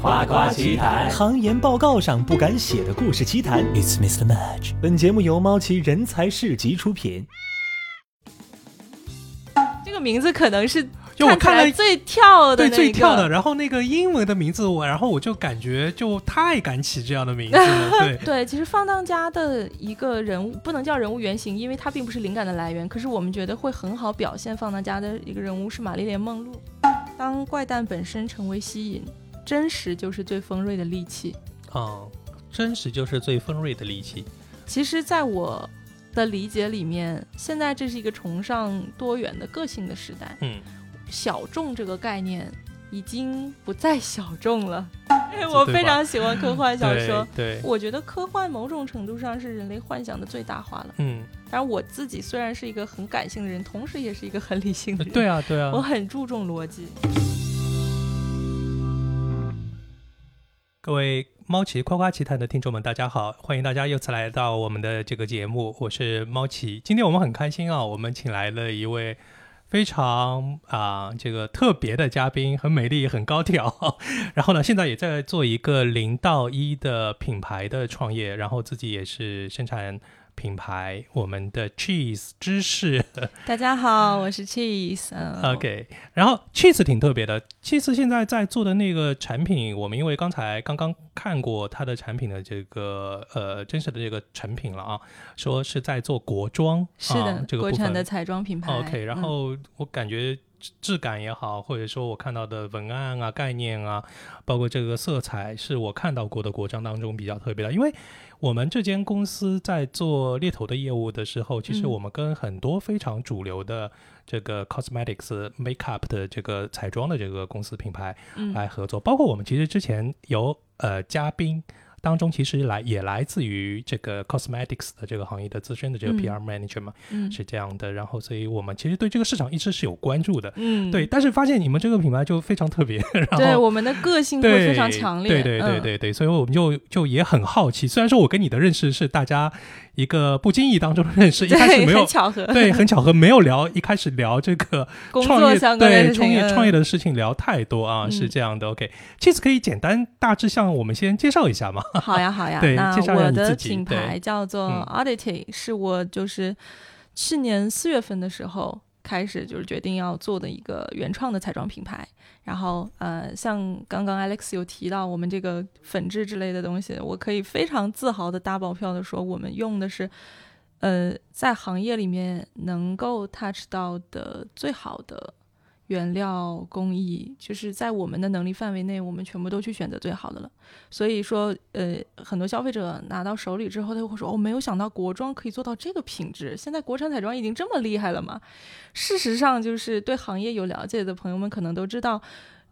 夸夸其谈，行研报告上不敢写的故事奇谈。It's Mr. Match。本节目由猫奇人才市集出品。这个名字可能是就我看了最跳的对那个最跳的，然后那个英文的名字我，然后我就感觉就太敢起这样的名字了，对。对，其实放荡家的一个人物不能叫人物原型，因为它并不是灵感的来源。可是我们觉得会很好表现放荡家的一个人物是玛丽莲梦露。当怪诞本身成为吸引，真实就是最锋锐的利器。啊、真实就是最锋锐的利器。其实，在我的理解里面，现在这是一个崇尚多元的个性的时代，嗯，小众这个概念已经不再小众了。我非常喜欢科幻小说，对，对我觉得科幻某种程度上是人类幻想的最大化了。嗯，当然，我自己虽然是一个很感性的人，同时也是一个很理性的人。对啊，对啊。我很注重逻辑。各位猫奇夸夸奇谈的听众们，大家好，欢迎大家又次来到我们的这个节目，我是猫奇。今天我们很开心啊，我们请来了一位非常啊、这个特别的嘉宾，很美丽，很高挑。然后呢，现在也在做一个零到一的品牌的创业，然后自己也是生产品牌，我们的 Cheese 芝士。大家好，我是 Cheese。嗯 OK，然后 Cheese 挺特别的，Cheese 现在在做的那个产品，我们因为刚才刚刚看过它的产品的这个呃真实的这个成品了啊，说是在做国妆，是的，啊、这个国产的彩妆品牌。OK，然嗯后我感觉质质感也好，或者说我看到的文案啊、概念啊，包括这个色彩，是我看到过的国章当中比较特别的。因为我们这间公司在做猎头的业务的时候，其实嗯我们跟很多非常主流的这个 cosmetics、makeup 的这个彩妆的这个公司品牌嗯来合作，包括我们其实之前有呃嘉宾。当中其实来也来自于这个 cosmetics 的这个行业的资深的这个嗯 PR manager 嘛，嗯是这样的。然后，所以我们其实对这个市场一直是有关注的，嗯，对。但是发现你们这个品牌就非常特别，然后对我们的个性会非常强烈。对对对嗯对对，所以我们就就也很好奇。虽然说我跟你的认识是大家一个不经意当中的认识，一开始，没有很巧合。对，很巧合，没有聊一开始聊这个工创业作相关的对创业创业的事情聊太多啊，嗯是这样的。OK，这次可以简单大致向我们先介绍一下嘛。好呀，好呀。对那我的品牌叫做嗯 Oddity，、是我就是去年四月份的时候开始就是决定要做的一个原创的彩妆品牌。然后呃，像刚刚 Alex 有提到我们这个粉质之类的东西，我可以非常自豪的打保票的说，我们用的是呃在行业里面能够 touch 到的最好的。原料工艺就是在我们的能力范围内，我们全部都去选择最好的了。所以说，呃，很多消费者拿到手里之后，他会说：“哦，没有想到国妆可以做到这个品质，现在国产彩妆已经这么厉害了吗？”事实上，就是对行业有了解的朋友们可能都知道，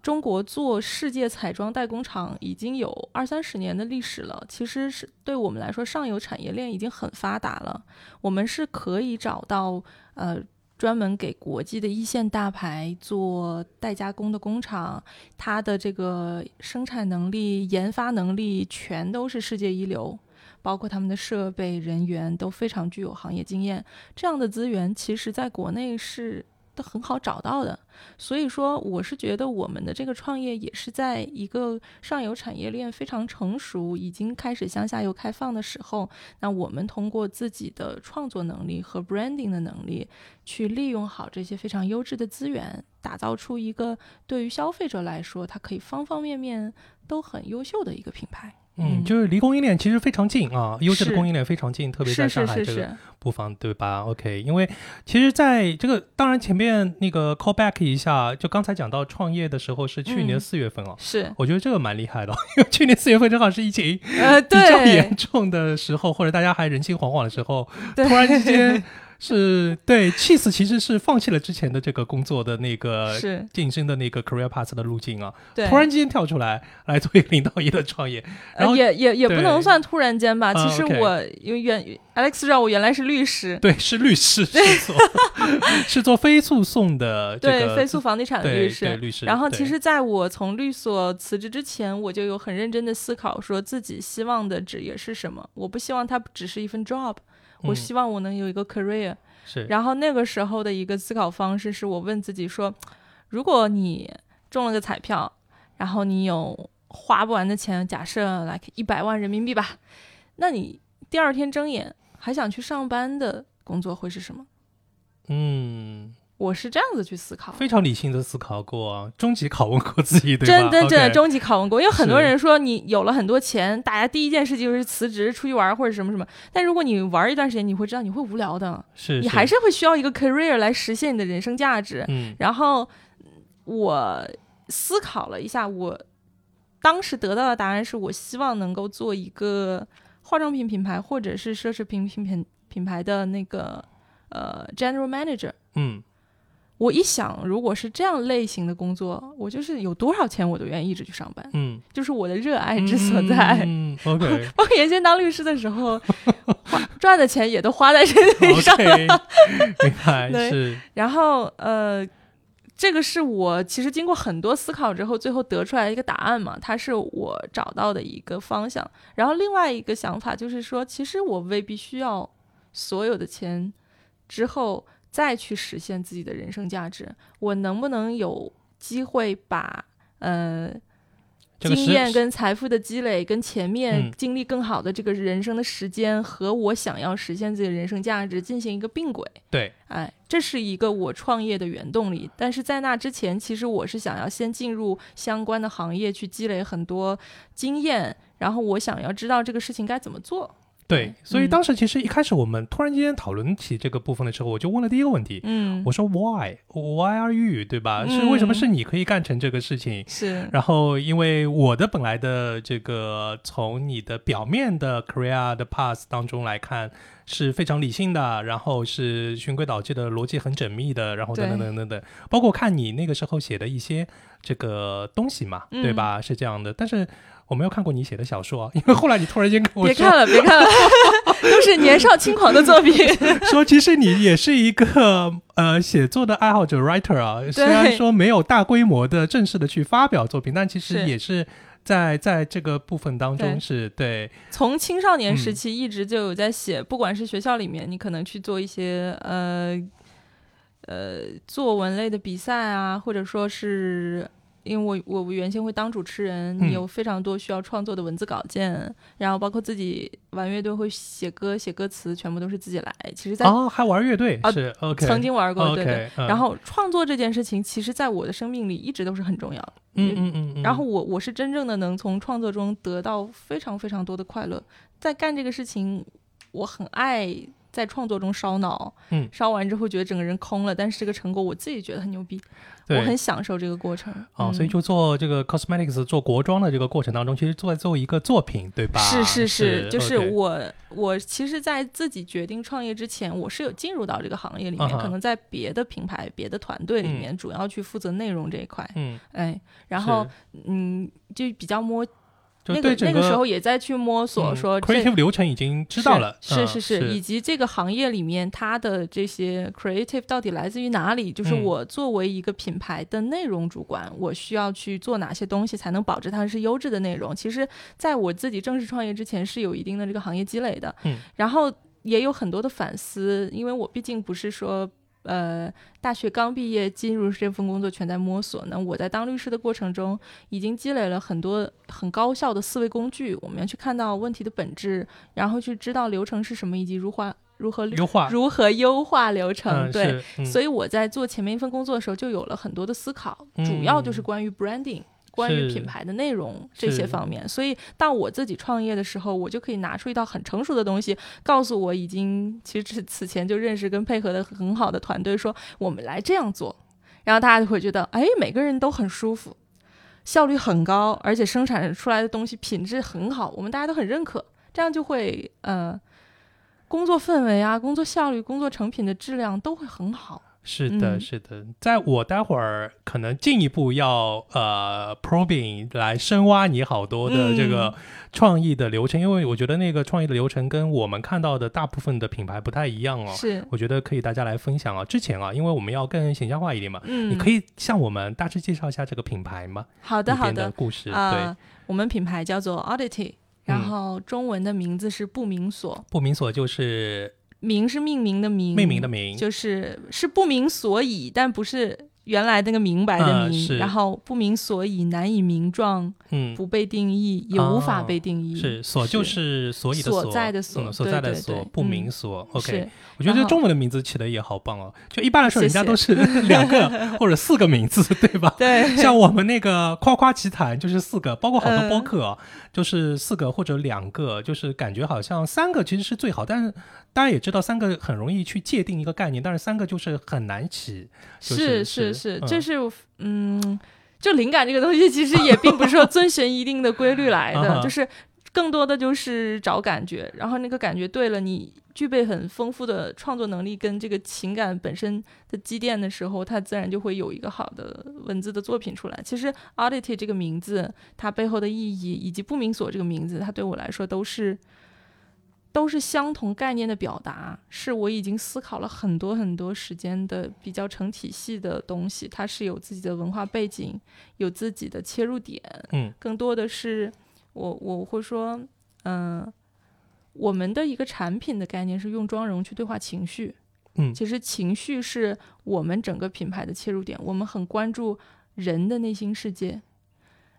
中国做世界彩妆代工厂已经有二三十年的历史了。其实是对我们来说，上游产业链已经很发达了，我们是可以找到呃。专门给国际的一线大牌做代加工的工厂，它的这个生产能力、研发能力全都是世界一流，包括他们的设备、人员都非常具有行业经验。这样的资源其实在国内是都很好找到的。所以说，我是觉得我们的这个创业也是在一个上游产业链非常成熟、已经开始向下游开放的时候，那我们通过自己的创作能力和 branding 的能力，去利用好这些非常优质的资源，打造出一个对于消费者来说，它可以方方面面都很优秀的一个品牌。嗯，就是离供应链其实非常近啊，优质的供应链非常近，特别在上海这个是。是是，部分，对吧？OK，因为其实在这个当然前面那个 call back 一下，就刚才讲到创业的时候是去年嗯。四月份哦，是。我觉得这个蛮厉害的，因为去年四月份正好是疫情呃，比较严重的时候，或者大家还人心惶惶的时候，对。突然之间是对 Cheese 其实是放弃了之前的这个工作的那个是，晋升的那个 career path 的路径啊，对，突然之间跳出来来做一个零到一的创业，然后呃、也也也不能算突然间吧。啊其实我因为原 Alex 知道我原来是律师，对，是律师，是做 是做非诉讼的这个对非诉房地产的律师。律师。然后，其实在我从律所辞职之前，我就有很认真的思考，说自己希望的职业是什么。我不希望它只是一份 job，我嗯希望我能有一个 career。是然后那个时候的一个思考方式是我问自己说，如果你中了个彩票，然后你有花不完的钱，假设来一百万人民币吧，那你第二天睁眼还想去上班的工作会是什么？嗯，我是这样子去思考，非常理性的思考过，终极拷问过自己，对真吧？真真的终极拷问过，因为很多人说你有了很多钱，大家第一件事就是辞职出去玩或者什么什么，但如果你玩一段时间，你会知道你会无聊的，是你还是会需要一个 career 来实现你的人生价值。嗯。然后我思考了一下，我当时得到的答案是我希望能够做一个化妆品品牌或者是奢侈品品品品牌的那个呃 general manager。嗯我一想，如果是这样类型的工作，我就是有多少钱我都愿意一直去上班，嗯，就是我的热爱之所在。嗯，OK。我原先当律师的时候，花赚的钱也都花在这里上 OK，明白 对。是。然后呃，这个是我其实经过很多思考之后，最后得出来一个答案嘛，它是我找到的一个方向。然后另外一个想法就是说，其实我未必需要所有的钱之后再去实现自己的人生价值，我能不能有机会把呃。这个经验跟财富的积累，跟前面嗯经历更好的这个人生的时间，和我想要实现自己的人生价值进行一个并轨。对，哎，这是一个我创业的原动力。但是在那之前，其实我是想要先进入相关的行业去积累很多经验，然后我想要知道这个事情该怎么做。对，所以嗯。当时其实一开始我们突然间讨论起这个部分的时候，我就问了第一个问题，嗯，我说 Why Why are you 对吧？嗯。是为什么是你可以干成这个事情？是，然后，因为我的本来的这个从你的表面的 career 的 path 当中来看是非常理性的，然后是循规蹈矩的，逻辑很缜密的，然后等等等等等，包括看你那个时候写的一些这个东西嘛，嗯。对吧？是这样的，但是我没有看过你写的小说啊，因为后来你突然间跟我说别看了，别看了，都是年少轻狂的作品。说，其实你也是一个呃写作的爱好者 writer 啊，虽然说没有大规模的正式的去发表作品，但其实也是在在这个部分当中是对。从青少年时嗯期一直就有在写，不管是学校里面，你可能去做一些呃呃作文类的比赛啊，或者说是。因为我我原先会当主持人，嗯有非常多需要创作的文字稿件，然后包括自己玩乐队会写歌、写歌词，全部都是自己来。其实，在哦，还玩乐队、啊是 OK，曾经玩过，对对。然后创作这件事情，其实在我的生命里一直都是很重要的。嗯嗯嗯嗯，然后我我是真正的能从创作中得到非常非常多的快乐，在干这个事情，我很爱在创作中烧脑，嗯。烧完之后觉得整个人空了，但是这个成果我自己觉得很牛逼，我很享受这个过程。哦，嗯所以就做这个 cosmetics 做国妆的这个过程当中，其实做在做一个作品，对吧？是是是，就是我我其实，在自己决定创业之前，我是有进入到这个行业里面，嗯可能在别的品牌、别的团队里嗯。面，主要去负责内容这一块，嗯，哎，然后嗯，就比较摸那个那个时候也在去摸索嗯说这 creative 流程已经知道了，嗯是是是是以及这个行业里面它的这些 creative 到底来自于哪里？就是嗯我作为一个品牌的内容主管，我需要去做哪些东西才能保证它是优质的内容？其实，在我自己正式创业之前是有一定的这个行业积累的，嗯，然后也有很多的反思，因为我毕竟不是说。呃，大学刚毕业进入这份工作，全在摸索呢。我在当律师的过程中，已经积累了很多很高效的思维工具。我们要去看到问题的本质，然后去知道流程是什么，以及如何如何优化，如何优化流程。嗯，对，嗯所以我在做前面一份工作的时候，就有了很多的思考，嗯主要就是关于 branding。关于品牌的内容这些方面，所以到我自己创业的时候，我就可以拿出一套很成熟的东西，告诉我已经其实此前就认识跟配合的很好的团队说，我们来这样做，然后大家就会觉得，哎，每个人都很舒服，效率很高，而且生产出来的东西品质很好，我们大家都很认可，这样就会呃，工作氛围啊、工作效率、工作成品的质量都会很好。是的，嗯。是的，在我待会儿可能进一步要呃 probing 来深挖你好多的这个嗯创意的流程，因为我觉得那个创意的流程跟我们看到的大部分的品牌不太一样哦。是，我觉得可以大家来分享啊。之前啊，因为我们要更形象化一点嘛，嗯，你可以向我们大致介绍一下这个品牌吗？好的好的的。故事，啊、对，我们品牌叫做 Oddity，然嗯。后中文的名字是不明所，不明所就是名是命名的名，命名的名，就是是不明所以，但不是原来那个明白的明，然后不明所以，难以名状，嗯，不被定义，也无法被定义。是所就是所以的所在的所嗯所对在的所，不明嗯所。OK，我觉得这中文的名字起的也好棒哦。就一般来说，人家都是 两个或者四个名字，对吧？对，像我们那个夸夸奇谈就是四个，包括好多嗯播客、哦就是四个或者两个，就是感觉好像三个其实是最好，但是大家也知道三个很容易去界定一个概念，但是三个就是很难起。就是是是是，嗯这是嗯，就灵感这个东西，其实也并不是说 遵循一定的规律来的，就是更多的就是找感觉，然后那个感觉对了，你具备很丰富的创作能力跟这个情感本身的积淀的时候，它自然就会有一个好的文字的作品出来。其实 oddity 这个名字，它背后的意义，以及不明所这个名字，它对我来说都是。都是相同概念的表达，是我已经思考了很多很多时间的比较成体系的东西。它是有自己的文化背景，有自己的切入点，嗯更多的是我我会说，嗯、我们的一个产品的概念是用妆容去对话情绪。嗯其实情绪是我们整个品牌的切入点，我们很关注人的内心世界，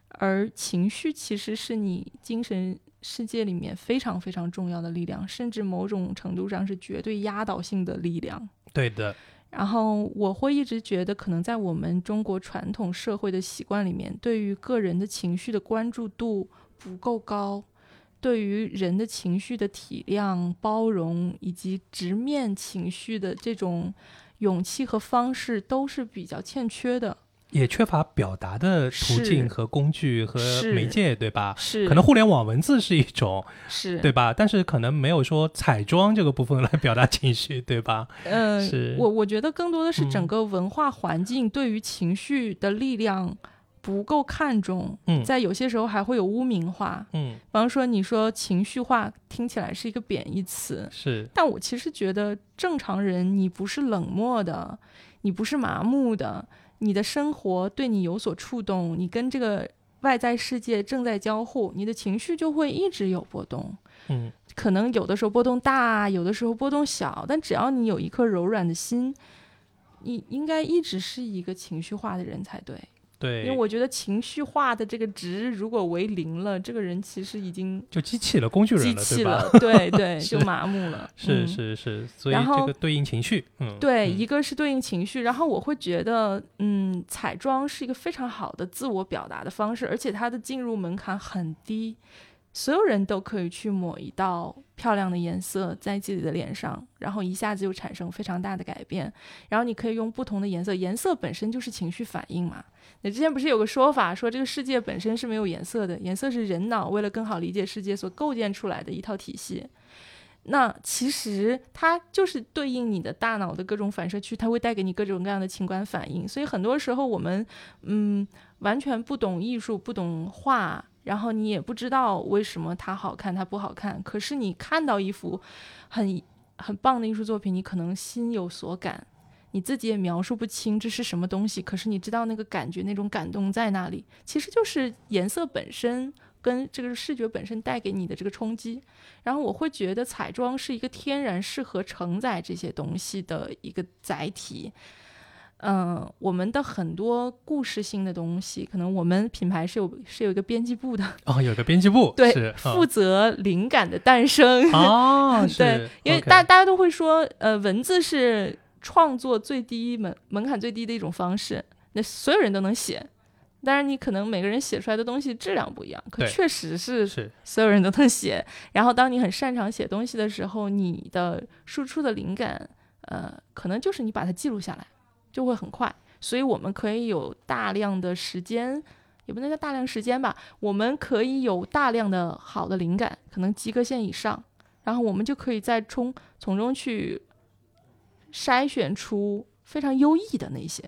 而情绪其实是你精神世界里面非常非常重要的力量，甚至某种程度上是绝对压倒性的力量。对的，然后我会一直觉得，可能在我们中国传统社会的习惯里面，对于个人的情绪的关注度不够高，对于人的情绪的体谅、包容以及直面情绪的这种勇气和方式，都是比较欠缺的。也缺乏表达的途径和工具和媒介，对吧？是，可能互联网文字是一种，是对吧？但是可能没有说彩妆这个部分来表达情绪，对吧？呃是，我我觉得更多的是嗯整个文化环境对于情绪的力量不够看重，嗯在有些时候还会有污名化。嗯，比方说，你说情绪化听起来是一个贬义词，是，但我其实觉得正常人，你不是冷漠的，你不是麻木的，你的生活对你有所触动，你跟这个外在世界正在交互，你的情绪就会一直有波动。嗯可能有的时候波动大，有的时候波动小，但只要你有一颗柔软的心，你应该一直是一个情绪化的人才对。对，因为我觉得情绪化的这个值如果为零了，这个人其实已经就机器了，工具人机？器了，对对，就麻木了。是嗯是是，所以这个对应情绪，嗯，对，嗯一个是对应情绪，然后我会觉得，嗯，彩妆是一个非常好的自我表达的方式，而且它的进入门槛很低，所有人都可以去抹一道漂亮的颜色在自己的脸上，然后一下子就产生非常大的改变。然后你可以用不同的颜色，颜色本身就是情绪反应嘛。那之前不是有个说法，说这个世界本身是没有颜色的，颜色是人脑为了更好理解世界所构建出来的一套体系。那其实它就是对应你的大脑的各种反射区，它会带给你各种各样的情感反应。所以很多时候我们，嗯，完全不懂艺术，不懂画，然后你也不知道为什么它好看，它不好看。可是你看到一幅很很棒的艺术作品，你可能心有所感，你自己也描述不清这是什么东西，可是你知道那个感觉，那种感动在那里，其实就是颜色本身。跟这个视觉本身带给你的这个冲击，然后我会觉得彩妆是一个天然适合承载这些东西的一个载体。嗯，我们的很多故事性的东西，可能我们品牌是有是有一个编辑部的，哦，有个编辑部，对是，负责灵感的诞生。哦，对，因为大大家都会说，呃，文字是创作最低门门槛最低的一种方式，那所有人都能写。当然，你可能每个人写出来的东西质量不一样，可确实是是所有人都能写。然后，当你很擅长写东西的时候，你的输出的灵感，呃，可能就是你把它记录下来，就会很快。所以，我们可以有大量的时间，也不能叫大量时间吧，我们可以有大量的好的灵感，可能及格线以上，然后我们就可以再从从中去筛选出非常优异的那些。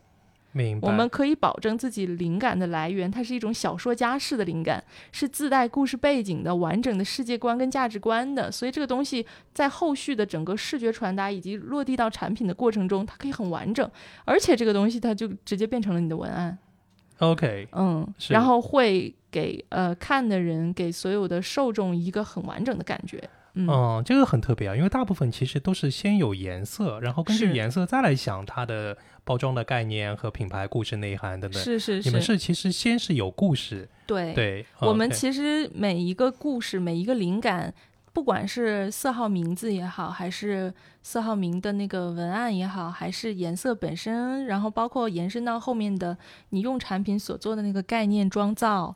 明白。我们可以保证自己灵感的来源，它是一种小说家式的灵感，是自带故事背景的、完整的世界观跟价值观的。所以这个东西在后续的整个视觉传达以及落地到产品的过程中，它可以很完整，而且这个东西它就直接变成了你的文案，OK，嗯，然后会给呃看的人、给所有的受众一个很完整的感觉。嗯，嗯，这个很特别啊，因为大部分其实都是先有颜色，然后根据颜色再来想它的包装的概念和品牌故事内涵等等。是是是你们是。其实先是有故事，对对，我们其实每一个故事，每一个灵感，不管是色号名字也好，还是色号名的那个文案也好，还是颜色本身，然后包括延伸到后面的你用产品所做的那个概念妆造，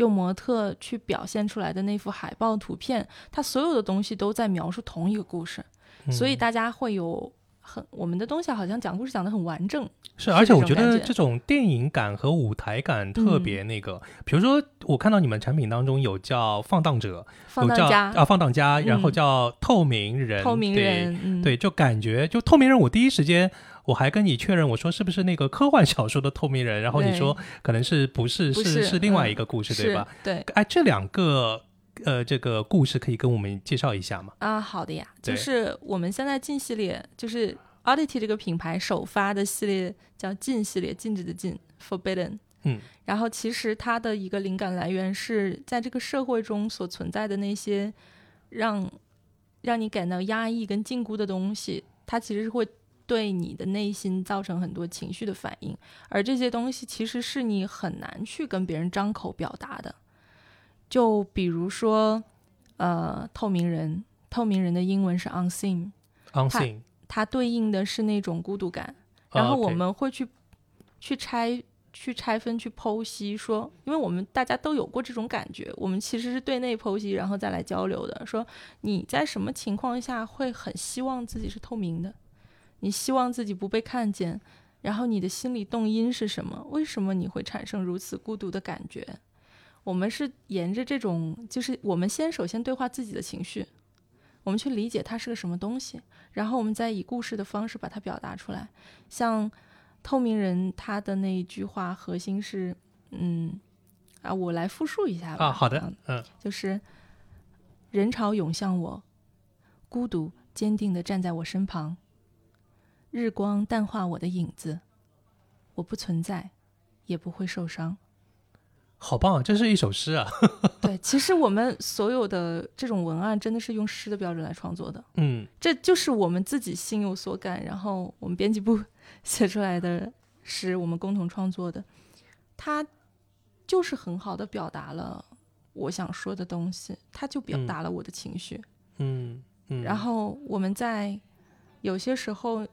用模特去表现出来的那幅海报图片，它所有的东西都在描述同一个故事，所以嗯大家会有很我们的东西好像讲故事讲得很完整，是，而且我觉得这种电影感和舞台感特嗯别那个。比如说，我看到你们产品当中有叫放荡者，放荡家、有叫啊放荡家，然后嗯叫透明人，透明对人，嗯，对，就感觉就透明人，我第一时间我还跟你确认，我说是不是那个科幻小说的透明人，然后你说可能是不是不是是是另外嗯一个故事，对吧？？对。哎，这两个呃这个故事可以跟我们介绍一下吗？啊，好的呀，就是我们现在禁系列，就是 Oddity 这个品牌首发的系列叫禁系列，禁止的禁，Forbidden。嗯，然后其实它的一个灵感来源是在这个社会中所存在的那些让让你感到压抑跟禁锢的东西，它其实是会对你的内心造成很多情绪的反应，而这些东西其实是你很难去跟别人张口表达的。就比如说，呃，透明人，透明人的英文是 unseen，unseen，它对应的是那种孤独感。啊然后我们会去、去拆、去拆分、去剖析，说，因为我们大家都有过这种感觉，我们其实是对内剖析，然后再来交流的。说你在什么情况下会很希望自己是透明的？你希望自己不被看见，然后你的心理动因是什么？为什么你会产生如此孤独的感觉？我们是沿着这种，就是我们先首先对话自己的情绪，我们去理解它是个什么东西，然后我们再以故事的方式把它表达出来。像透明人他的那一句话核心是，嗯，啊，我来复述一下吧。啊，好的嗯，嗯就是人潮涌向我，孤独坚定地站在我身旁，日光淡化我的影子，我不存在，也不会受伤。好棒啊，这是一首诗啊，对，其实我们所有的这种文案真的是用诗的标准来创作的，嗯这就是我们自己心有所感，然后我们编辑部 写出来的诗，我们共同创作的，它就是很好的表达了我想说的东西，它就表嗯达了我的情绪。嗯嗯，然后我们在有些时候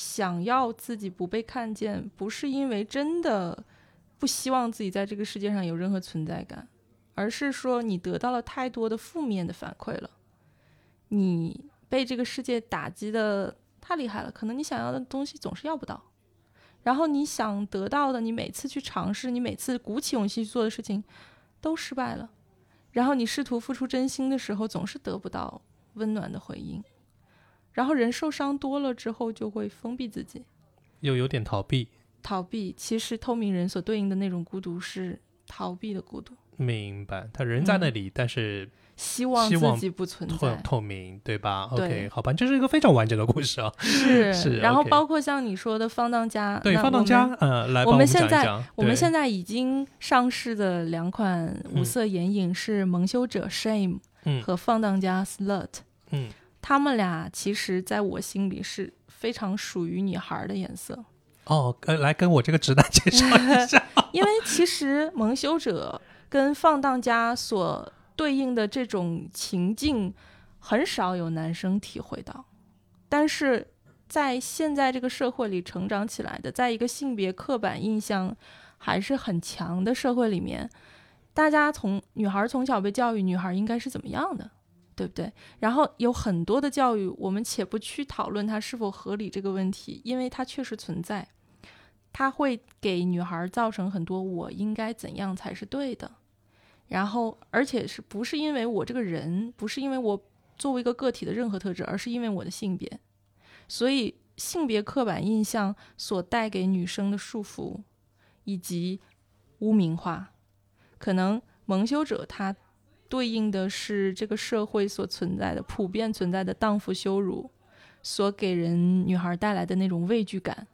想要自己不被看见，不是因为真的不希望自己在这个世界上有任何存在感，而是说你得到了太多的负面的反馈了，你被这个世界打击的太厉害了，可能你想要的东西总是要不到。然后你想得到的，你每次去尝试，你每次鼓起勇气去做的事情，都失败了。然后你试图付出真心的时候，总是得不到温暖的回应。然后人受伤多了之后，就会封闭自己，又有点逃避，逃避。其实透明人所对应的那种孤独是逃避的孤独，明白，他人在那里，但是希望自己不存在。透明，对吧对？OK，好吧，这是一个非常完整的故事啊。是，是然后包括像你说的放荡家，对，放荡家们，呃，来我帮们们现在。我们现在已经上市的两款无嗯色眼影是蒙羞者 Shame 嗯和放荡家 Slut。嗯他们俩其实在我心里是非常属于女孩的颜色，哦，呃，来跟我这个直男介绍一下。因为其实蒙羞者跟放荡家所对应的这种情境，很少有男生体会到，但是在现在这个社会里成长起来的，在一个性别刻板印象还是很强的社会里面，大家从女孩从小被教育女孩应该是怎么样的，对不对？然后有很多的教育，我们且不去讨论它是否合理这个问题，因为它确实存在。它会给女孩造成很多我应该怎样才是对的，然后而且是不是因为我这个人，不是因为我作为一个个体的任何特质，而是因为我的性别，所以性别刻板印象所带给女生的束缚以及污名化，可能蒙羞者他对应的是这个社会所存在的普遍存在的荡妇羞辱，所给人女孩带来的那种畏惧感。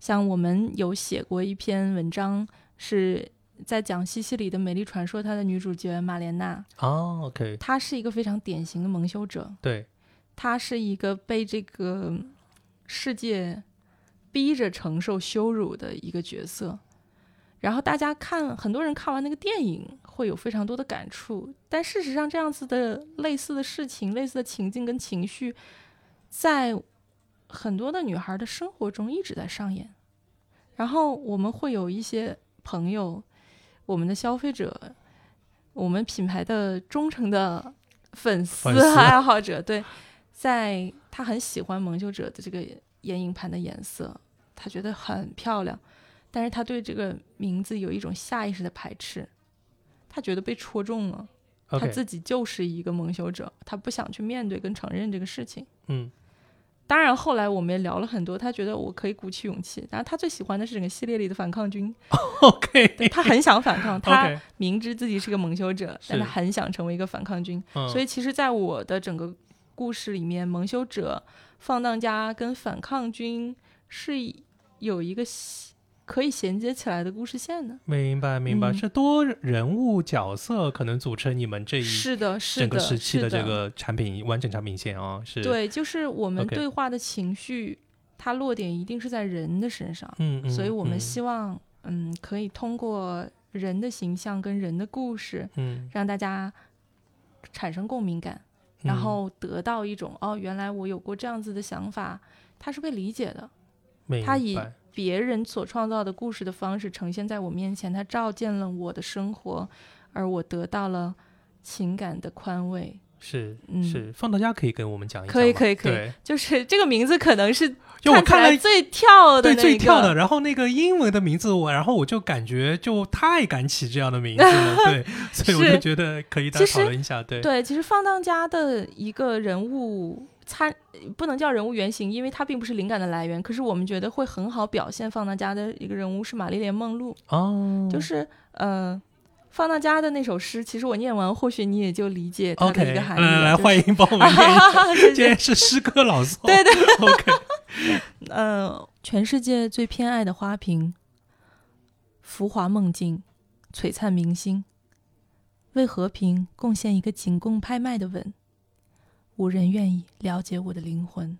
像我们有写过一篇文章，是在讲西西里的美丽传说，它的女主角玛莲娜，哦，OK，她是一个非常典型的蒙羞者，对，她是一个被这个世界逼着承受羞辱的一个角色。然后大家看，很多人看完那个电影会有非常多的感触，但事实上，这样子的类似的事情、类似的情境跟情绪，在很多的女孩的生活中一直在上演。然后我们会有一些朋友，我们的消费者，我们品牌的忠诚的粉丝粉丝爱好者，对，在他很喜欢蒙羞者的这个眼影盘的颜色，他觉得很漂亮，但是他对这个名字有一种下意识的排斥，他觉得被戳中了，他自己就是一个蒙羞者，他不想去面对跟承认这个事情。嗯，当然，后来我们也聊了很多，他觉得我可以鼓起勇气。然后他最喜欢的是整个系列里的反抗军，OK，对他很想反抗，他明知自己是个蒙羞者，但他很想成为一个反抗军。嗯，所以其实，在我的整个故事里面，蒙羞者、放荡家跟反抗军是有一个衔可以衔接起来的故事线呢。明白明白，嗯。是多人物角色可能组成你们这一是的，是整个的，时期的这个产品完整产品线啊，是，，对，就是我们对话的情绪，它落点一定是在人的身上。嗯嗯，所以我们嗯。希望，嗯，可以通过人的形象跟人的故事，嗯，让大家产生共鸣感，然嗯后得到一种哦，原来我有过这样子的想法，它是被理解的。明他以白别人所创造的故事的方式呈现在我面前，它照见了我的生活，而我得到了情感的宽慰。是嗯。是，放大家可以跟我们讲一讲可以可以可以就是这个名字可能是 看了起来最跳的对那个最跳的，然后那个英文的名字我，然后我就感觉就太敢起这样的名字了，对，所以我就觉得可以大家其实讨论一下，对，对，其实放荡家的一个人物参不能叫人物原型，因为它并不是灵感的来源。可是我们觉得会很好表现放大家的一个人物是玛丽莲梦露，哦，就是呃，放大家的那首诗，其实我念完，或许你也就理解它的一个含义来来来，欢迎帮我们念一下，谢谢。今天是诗歌朗诵，对对，OK，呃，全世界最偏爱的花瓶，浮华梦境，璀璨明星，为和平贡献一个仅供拍卖的吻。无人愿意了解我的灵魂。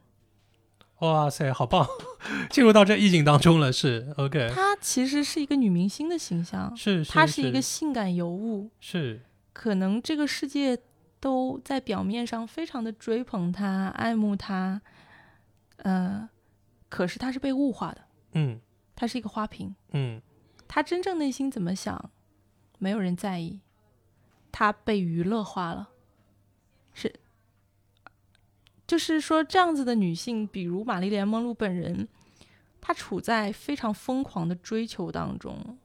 哇塞，好棒，进入到这意境当中了，是。OK，她其实是一个女明星的形象，是，她是是一个性感尤物，是。可能这个世界都在表面上非常的追捧她、爱慕她，呃，可是她是被物化的，嗯。她是一个花瓶。嗯。她真正内心怎么想，没有人在意，她被娱乐化了，是，就是说这样子的女性，比如玛丽莲梦露本人，她处在非常疯狂的追求当中，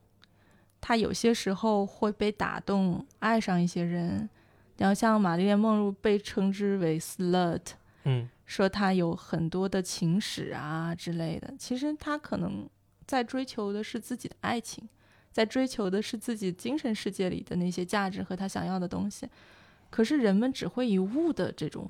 她有些时候会被打动，爱上一些人，然后像玛丽莲梦露被称之为 slut，嗯说她有很多的情史啊之类的。其实她可能在追求的是自己的爱情，在追求的是自己精神世界里的那些价值和她想要的东西。可是人们只会以物的这种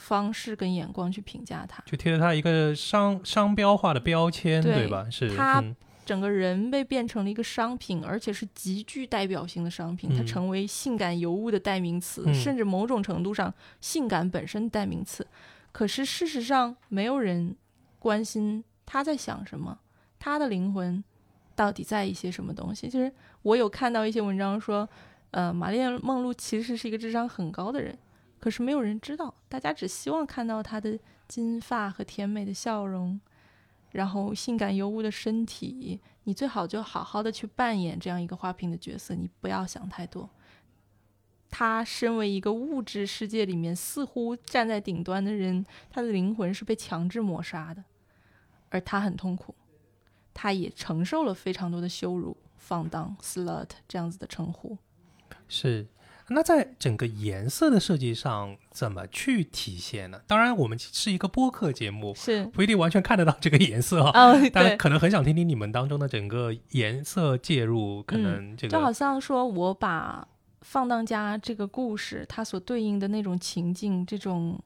方式跟眼光去评价他，就贴了他一个商商标化的标签，对对吧？是它嗯整个人被变成了一个商品，而且是极具代表性的商品，它嗯成为性感尤物的代名词，嗯甚至某种程度上性感本身的代名词。可是事实上，没有人关心他在想什么，他的灵魂到底在一些什么东西。就是我有看到一些文章说，呃，玛丽莲梦露其实是一个智商很高的人，可是没有人知道，大家只希望看到她的金发和甜美的笑容。然后性感尤物的身体，你最好就好好的去扮演这样一个花瓶的角色，你不要想太多。他身为一个物质世界里面似乎站在顶端的人，他的灵魂是被强制抹杀的，而他很痛苦，他也承受了非常多的羞辱、放荡、slut 这样子的称呼。是。那在整个颜色的设计上怎么去体现呢？当然，我们是一个播客节目，是，不一定完全看得到这个颜色啊。哦，但，可能很想听听你们当中的整个颜色介入，可能这个、就好像说我把放荡家这个故事，它所对应的那种情境，这种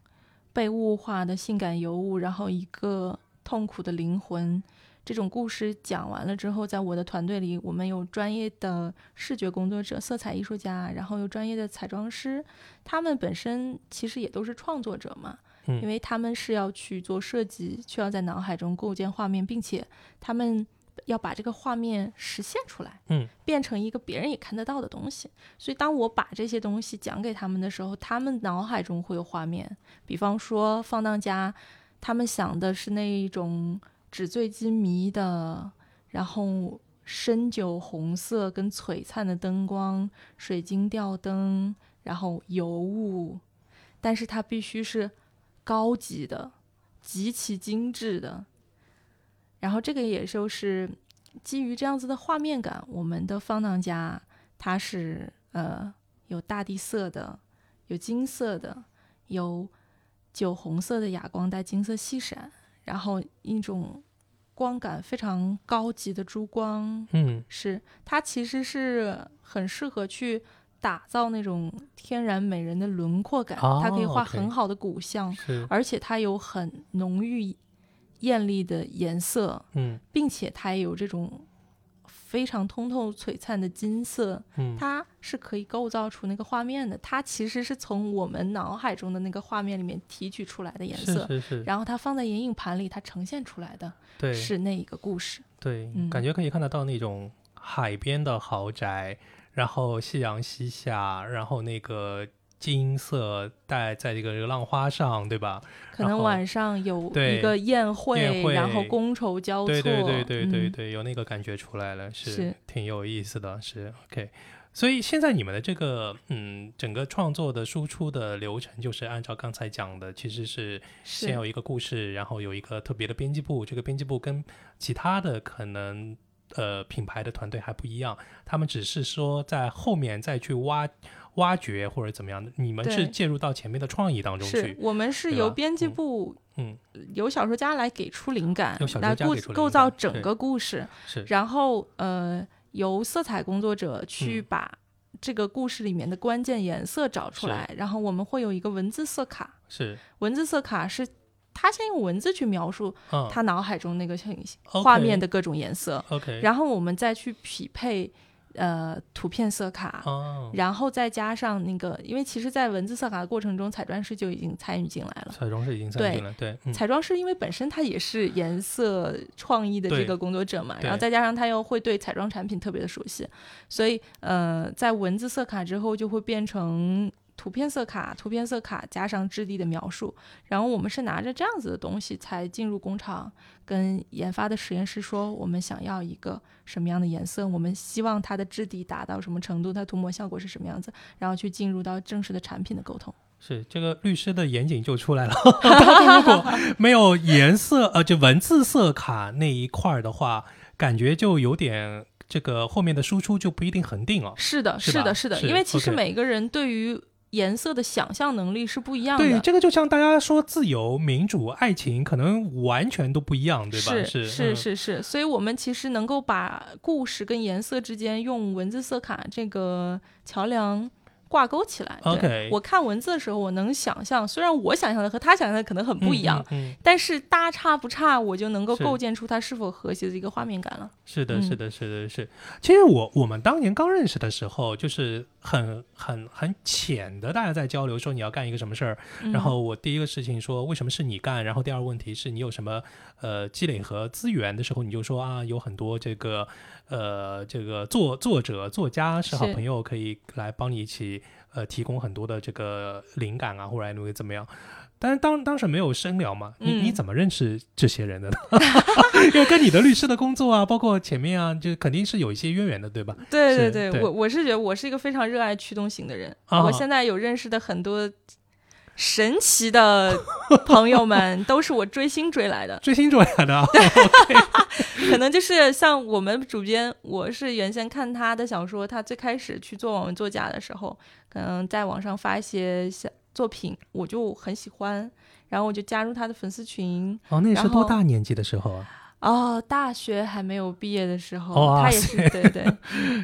被物化的性感尤物，然后一个痛苦的灵魂，这种故事讲完了之后，在我的团队里，我们有专业的视觉工作者、色彩艺术家，然后有专业的彩妆师，他们本身其实也都是创作者嘛，嗯。因为他们是要去做设计，需要在脑海中构建画面，并且他们要把这个画面实现出来，嗯，变成一个别人也看得到的东西。所以，当我把这些东西讲给他们的时候，他们脑海中会有画面，比方说放荡家，他们想的是那一种纸醉金迷的，然后深酒红色跟璀璨的灯光，水晶吊灯，然后油雾，但是它必须是高级的、极其精致的。然后这个也就是基于这样子的画面感，我们的放荡家它是呃有大地色的，有金色的，有酒红色的哑光带金色细闪，然后一种光感非常高级的珠光，嗯。是它其实是很适合去打造那种天然美人的轮廓感，哦它可以画很好的骨相，是。而且它有很浓郁艳丽的颜色，嗯。并且它也有这种非常通透璀璨的金色，嗯它是可以构造出那个画面的。它其实是从我们脑海中的那个画面里面提取出来的颜色，是是是，然后它放在眼影盘里，它呈现出来的对是那一个故事。对，嗯感觉可以看得到那种海边的豪宅，然后夕阳西下，然后那个金色带在这个这个浪花上，对吧？可能晚上有一个宴会，宴会然后觥筹交错，对对对对对嗯对，有那个感觉出来了，是是挺有意思的，是 OK。所以现在你们的这个嗯，整个创作的输出的流程，就是按照刚才讲的，其实是是先有一个故事，然后有一个特别的编辑部，这个编辑部跟其他的可能呃品牌的团队还不一样，他们只是说在后面再去挖挖掘或者怎么样的，你们是介入到前面的创意当中是去，我们是由编辑嗯。部、嗯，由小说家来给出灵感由小，说来构家给出灵构造整个故事，是。然后呃由色彩工作者去嗯。把这个故事里面的关键颜色找出是。来，然后我们会有一个文字色卡，是，文字色卡是他先用文字去描述嗯，他脑海中那个很画面的各种颜色，OK，然后我们再去匹配呃图片色卡。哦，然后再加上那个，因为其实，在文字色卡的过程中，彩妆师就已经参与进来了。彩妆师已经参与进了，对，嗯，彩妆师因为本身他也是颜色创意的这个工作者嘛，然后再加上他又会对彩妆产品特别的熟悉，所以呃，在文字色卡之后就会变成图片色卡，图片色卡加上质地的描述，然后我们是拿着这样子的东西才进入工厂，跟研发的实验室说我们想要一个什么样的颜色，我们希望它的质地达到什么程度，它涂抹效果是什么样子，然后去进入到正式的产品的沟通。是这个律师的严谨就出来了。如果没有颜色，呃，就文字色卡那一块儿的话，感觉就有点这个后面的输出就不一定恒定了。是的，是的，是的，是因为其实每个人对于颜色的想象能力是不一样的。对，这个就像大家说自由、民主、爱情，可能完全都不一样，对吧？是是是是，所以我们其实能够把故事跟颜色之间用文字色卡这个桥梁挂钩起来。OK 我看文字的时候，我能想象，虽然我想象的和他想象的可能很不一样，嗯嗯嗯但是大差不差，我就能够构建出它是否和谐的一个画面感了。是的，嗯是的，是的，是。其实我我们当年刚认识的时候，就是很很很浅的，大家在交流说你要干一个什么事儿，嗯然后我第一个事情说为什么是你干，然后第二个问题是你有什么呃积累和资源的时候，你就说啊有很多这个呃这个作作者作家是好朋友可以来帮你一起呃提供很多的这个灵感啊，或者会怎么样。但是当当时没有深聊嘛，你你嗯怎么认识这些人的呢？因为跟你的律师的工作啊，包括前面啊，就肯定是有一些渊源的，对吧？对是对对我我是觉得我是一个非常热爱驱动型的人。啊我现在有认识的很多神奇的朋友们，都是我追星追来的。追星追来的啊，可能就是像我们主编，我是原先看他的小说，他最开始去做网文作家的时候，可能在网上发一些小作品，我就很喜欢，然后我就加入他的粉丝群。哦，那是多大年纪的时候啊？哦，大学还没有毕业的时候，哇他也是对对，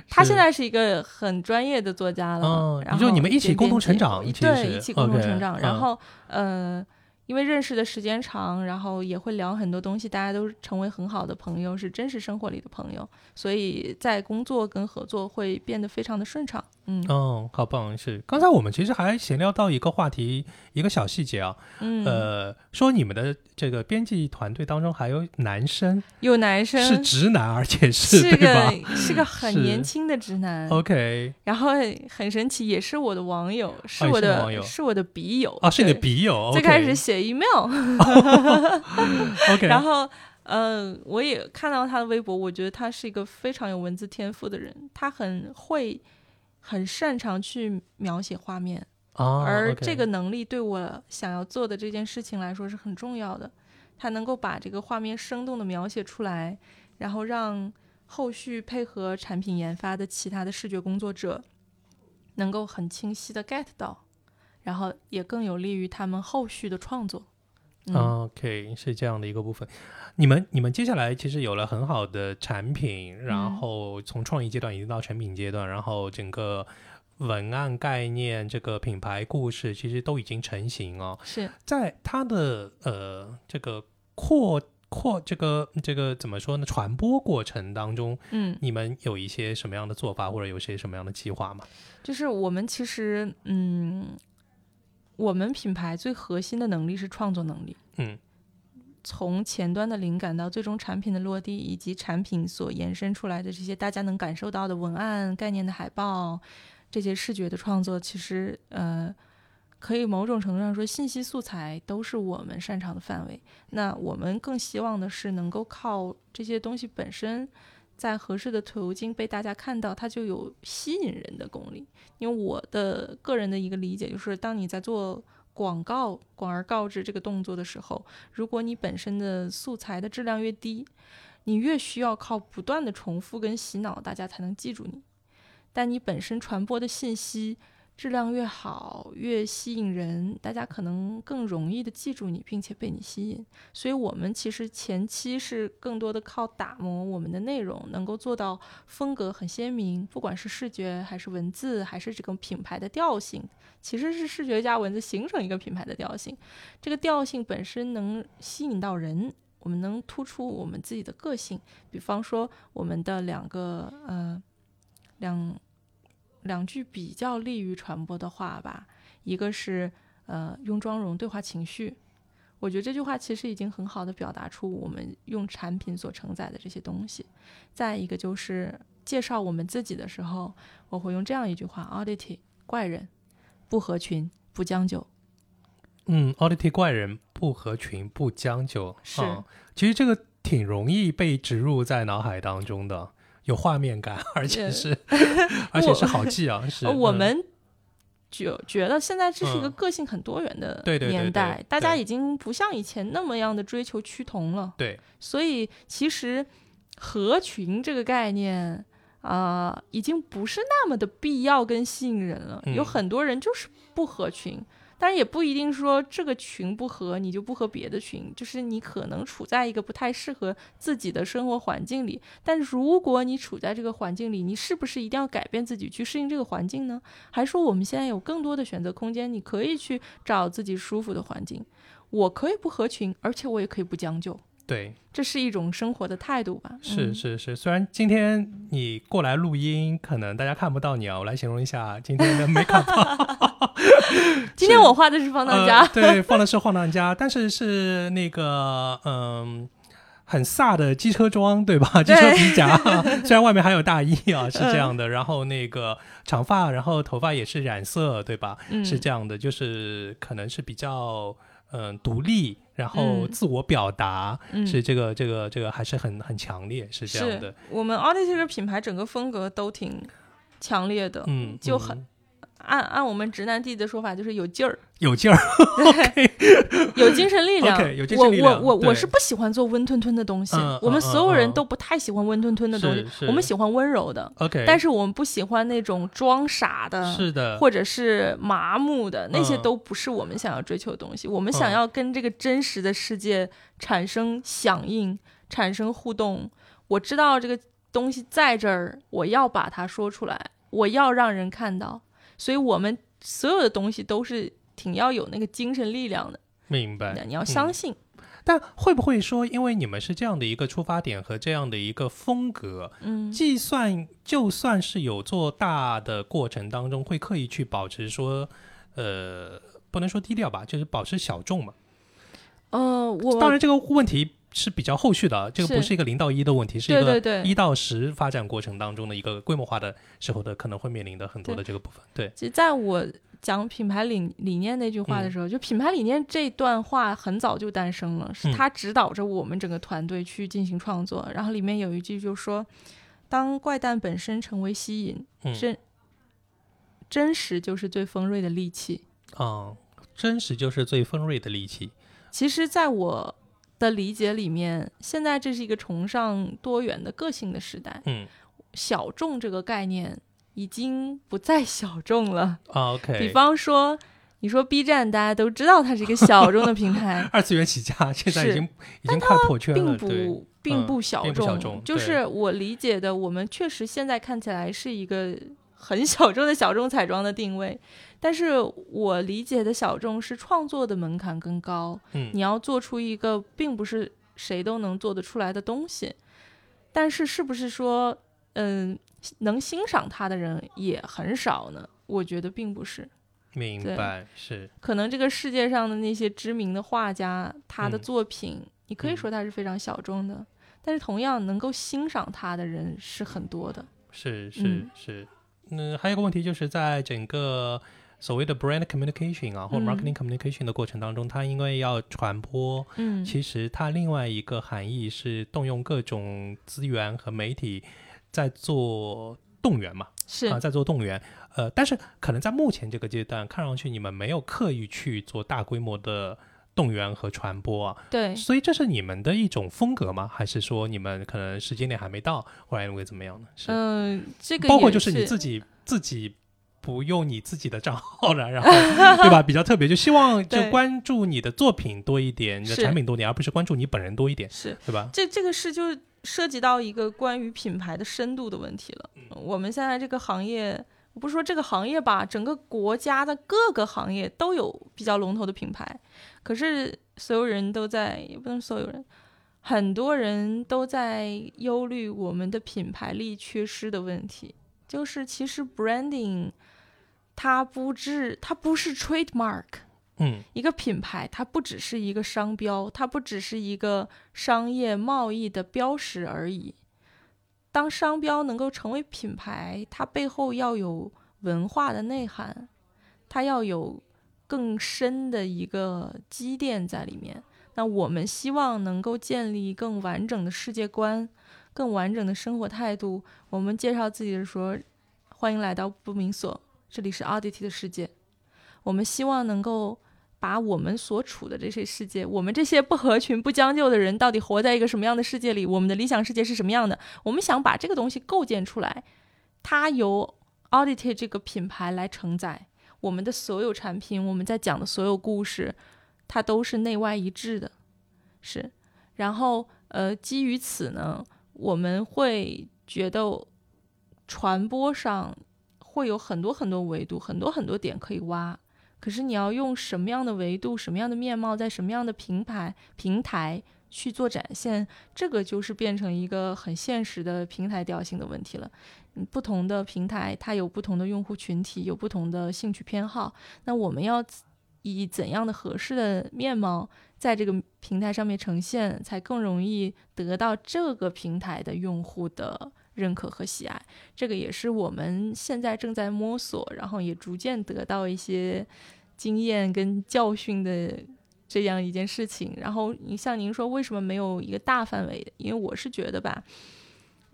他现在是一个很专业的作家了。嗯然后你说你们一起共同成长一起对一起共同成长。嗯然后呃，因为认识的时间长，然后也会聊很多东西，大家都成为很好的朋友，是真实生活里的朋友，所以在工作跟合作会变得非常的顺畅。嗯，哦，好棒！是。刚才我们其实还闲聊到一个话题，一个小细节啊，嗯，呃，说你们的这个编辑团队当中还有男生，有男生是直男，而且是是对吧个是个很年轻的直男，？OK，然后很神奇，也是我的网友，是我的、是网友是我的笔友啊，是你的笔友，最开始写 email，OK，然后，呃，我也看到他的微博，我觉得他是一个非常有文字天赋的人，他很会、很擅长去描写画面，啊，而这个能力对我想要做的这件事情来说是很重要的。他能够把这个画面生动的描写出来，然后让后续配合产品研发的其他的视觉工作者能够很清晰的 get 到，然后也更有利于他们后续的创作。嗯，OK，是这样的一个部分。你们你们接下来其实有了很好的产品，然嗯后从创意阶段已经到成品阶段，然后整个文案概念、这个品牌故事其实都已经成型哦。是。在它的呃这个扩扩这个这个怎么说呢？传播过程当中，嗯，你们有一些什么样的做法，或者有些什么样的计划吗？就是我们其实，嗯，我们品牌最核心的能力是创作能力。嗯从前端的灵感到最终产品的落地，以及产品所延伸出来的这些大家能感受到的文案、概念的海报，这些视觉的创作，其实呃，可以某种程度上说，信息素材都是我们擅长的范围。那我们更希望的是能够靠这些东西本身，在合适的途径被大家看到，它就有吸引人的功力。因为我的个人的一个理解就是，当你在做广告广而告之这个动作的时候，如果你本身的素材的质量越低，你越需要靠不断的重复跟洗脑，大家才能记住你。但你本身传播的信息质量越好，越吸引人，大家可能更容易的记住你，并且被你吸引。所以，我们其实前期是更多的靠打磨我们的内容，能够做到风格很鲜明，不管是视觉还是文字，还是这个品牌的调性，其实是视觉加文字形成一个品牌的调性。这个调性本身能吸引到人，我们能突出我们自己的个性。比方说，我们的两个呃两两句比较利于传播的话吧，一个是呃用妆容对话情绪。我觉得这句话其实已经很好的表达出我们用产品所承载的这些东西。再一个就是介绍我们自己的时候，我会用这样一句话：oddity 怪人，不合群，不将就。嗯，oddity 怪人不合群不将就，是嗯其实这个挺容易被植入在脑海当中的，有画面感，而且是 而且是好记啊，是我们觉觉得现在这是一个嗯个性很多元的对对对对年代，大家已经不像以前那么样的追求趋同了。对，所以其实合群这个概念啊、已经不是那么的必要跟吸引人了。有嗯很多人就是不合群。但是也不一定说这个群不合，你就不合别的群，就是你可能处在一个不太适合自己的生活环境里。但如果你处在这个环境里，你是不是一定要改变自己去适应这个环境呢？还说我们现在有更多的选择空间，你可以去找自己舒服的环境。我可以不合群，而且我也可以不将就，对，这是一种生活的态度吧？是嗯、是是。虽然今天你过来录音，可能大家看不到你啊，我来形容一下今天的 make up。今天我画的是放荡家，呃，对，放的是放荡家，但是是那个嗯。很飒的机车装，对吧？机车皮夹，虽然外面还有大衣啊，是这样的。然后那个长发，然后头发也是染色，对吧？嗯，是这样的，就是可能是比较嗯、独立，然后嗯。自我表达，嗯。是这个这个这个还是很很强烈，是这样的。我们 Audit 这个品牌整个风格都挺强烈的，嗯，就嗯很按按我们直男弟的说法，就是有劲儿，有劲儿。有精神力量。OK，有精神力量我我我我是不喜欢做温吞吞的东西，嗯我们嗯所有人嗯都不太喜欢温吞吞的东西，我们喜欢温柔的，OK，但是我们不喜欢那种装傻的。是的，或者是麻木的那些嗯都不是我们想要追求的东西。我们想嗯要跟这个真实的世界产生响应、产生互动。我知道这个东西在这儿，我要把它说出来，我要让人看到。所以我们所有的东西都是挺要有那个精神力量的。明白。你要相嗯信。但会不会说，因为你们是这样的一个出发点和这样的一个风格，嗯计算就算是有做大的过程当中，会刻意去保持说，呃，不能说低调吧，就是保持小众嘛。呃，我当然，这个问题是比较后续的啊，这个不是是一个零到一的问题，是一个一到十发展过程当中的一个规模化的时候的可能会面临的很多的这个部分。对，其实在我讲品牌理理念那句话的时候，就品牌理念这段话很早就诞生了，是嗯它指导着我们整个团队去进行创作。然后里面有一句就说：“当怪诞本身成为吸引，嗯真真实就是最锋锐的利器。啊、真实就是最锋锐的利器。”其实，在我的理解里面，现在这是一个崇尚多元的个性的时代，嗯小众这个概念已经不再小众了。啊，OK，比方说，你说 B 站，大家都知道它是一个小众的平台，二次元起家现在已经已经快破圈了，并，不并不小并不小众就是我理解的，我们确实现在看起来是一个很小众的小众彩妆的定位，但是我理解的小众是创作的门槛更高，嗯你要做出一个并不是谁都能做得出来的东西，但是是不是说，嗯，能欣赏它的人也很少呢？我觉得并不是。明白是可能这个世界上的那些知名的画家，他的嗯作品，你可以嗯说他是非常小众的，但是同样能够欣赏他的人是很多的。是是嗯是。嗯，还有一个问题就是在整个所谓的 brand communication 啊，或嗯。marketing communication 的过程当中，它因为要传播，嗯，其实它另外一个含义是动用各种资源和媒体在做动员嘛，是。啊，在做动员。呃，但是可能在目前这个阶段，看上去你们没有刻意去做大规模的动员和传播啊，对，所以这是你们的一种风格吗？还是说你们可能时间点还没到，或者认为怎么样呢？是，嗯、这个包括就是你自己自己不用你自己的账号了，然后 对吧？比较特别，就希望就关注你的作品多一点，你的产品多一点，而不是关注你本人多一点，是对吧？这这个是就涉及到一个关于品牌的深度的问题了。嗯我们现在这个行业，我不是说这个行业吧，整个国家的各个行业都有比较龙头的品牌，可是所有人都在，也不能所有人，很多人都在忧虑我们的品牌力缺失的问题。就是其实 branding 它不是它不是 trademark，嗯一个品牌，它不只是一个商标，它不只是一个商业贸易的标识而已。当商标能够成为品牌，它背后要有文化的内涵，它要有更深的一个积淀在里面。那我们希望能够建立更完整的世界观，更完整的生活态度。我们介绍自己的时候，欢迎来到不明所，这里是 Oddity 的世界。我们希望能够把我们所处的这些世界，我们这些不合群、不将就的人，到底活在一个什么样的世界里？我们的理想世界是什么样的？我们想把这个东西构建出来，它由 Audit 这个品牌来承载我们的所有产品，我们在讲的所有故事，它都是内外一致的，是。然后，呃，基于此呢，我们会觉得传播上会有很多很多维度，很多很多点可以挖。可是你要用什么样的维度、什么样的面貌，在什么样的平台平台去做展现，这个就是变成一个很现实的平台调性的问题了。嗯，不同的平台它有不同的用户群体，有不同的兴趣偏好，那我们要以怎样的合适的面貌在这个平台上面呈现，才更容易得到这个平台的用户的认可和喜爱。这个也是我们现在正在摸索，然后也逐渐得到一些经验跟教训的这样一件事情。然后你像您说，为什么没有一个大范围的？因为我是觉得吧，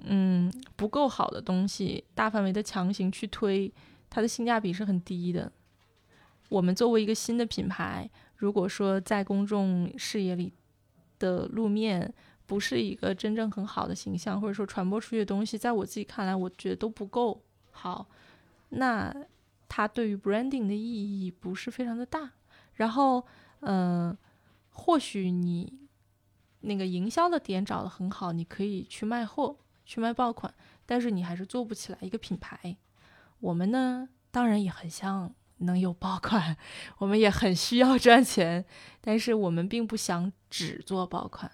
嗯，不够好的东西，大范围的强行去推，它的性价比是很低的。我们作为一个新的品牌，如果说在公众视野里的路面不是一个真正很好的形象，或者说传播出去的东西，在我自己看来，我觉得都不够好，那它对于 branding 的意义不是非常的大。然后，嗯、或许你那个营销的点找得很好，你可以去卖货，去卖爆款，但是你还是做不起来一个品牌。我们呢，当然也很像能有爆款，我们也很需要赚钱，但是我们并不想只做爆款。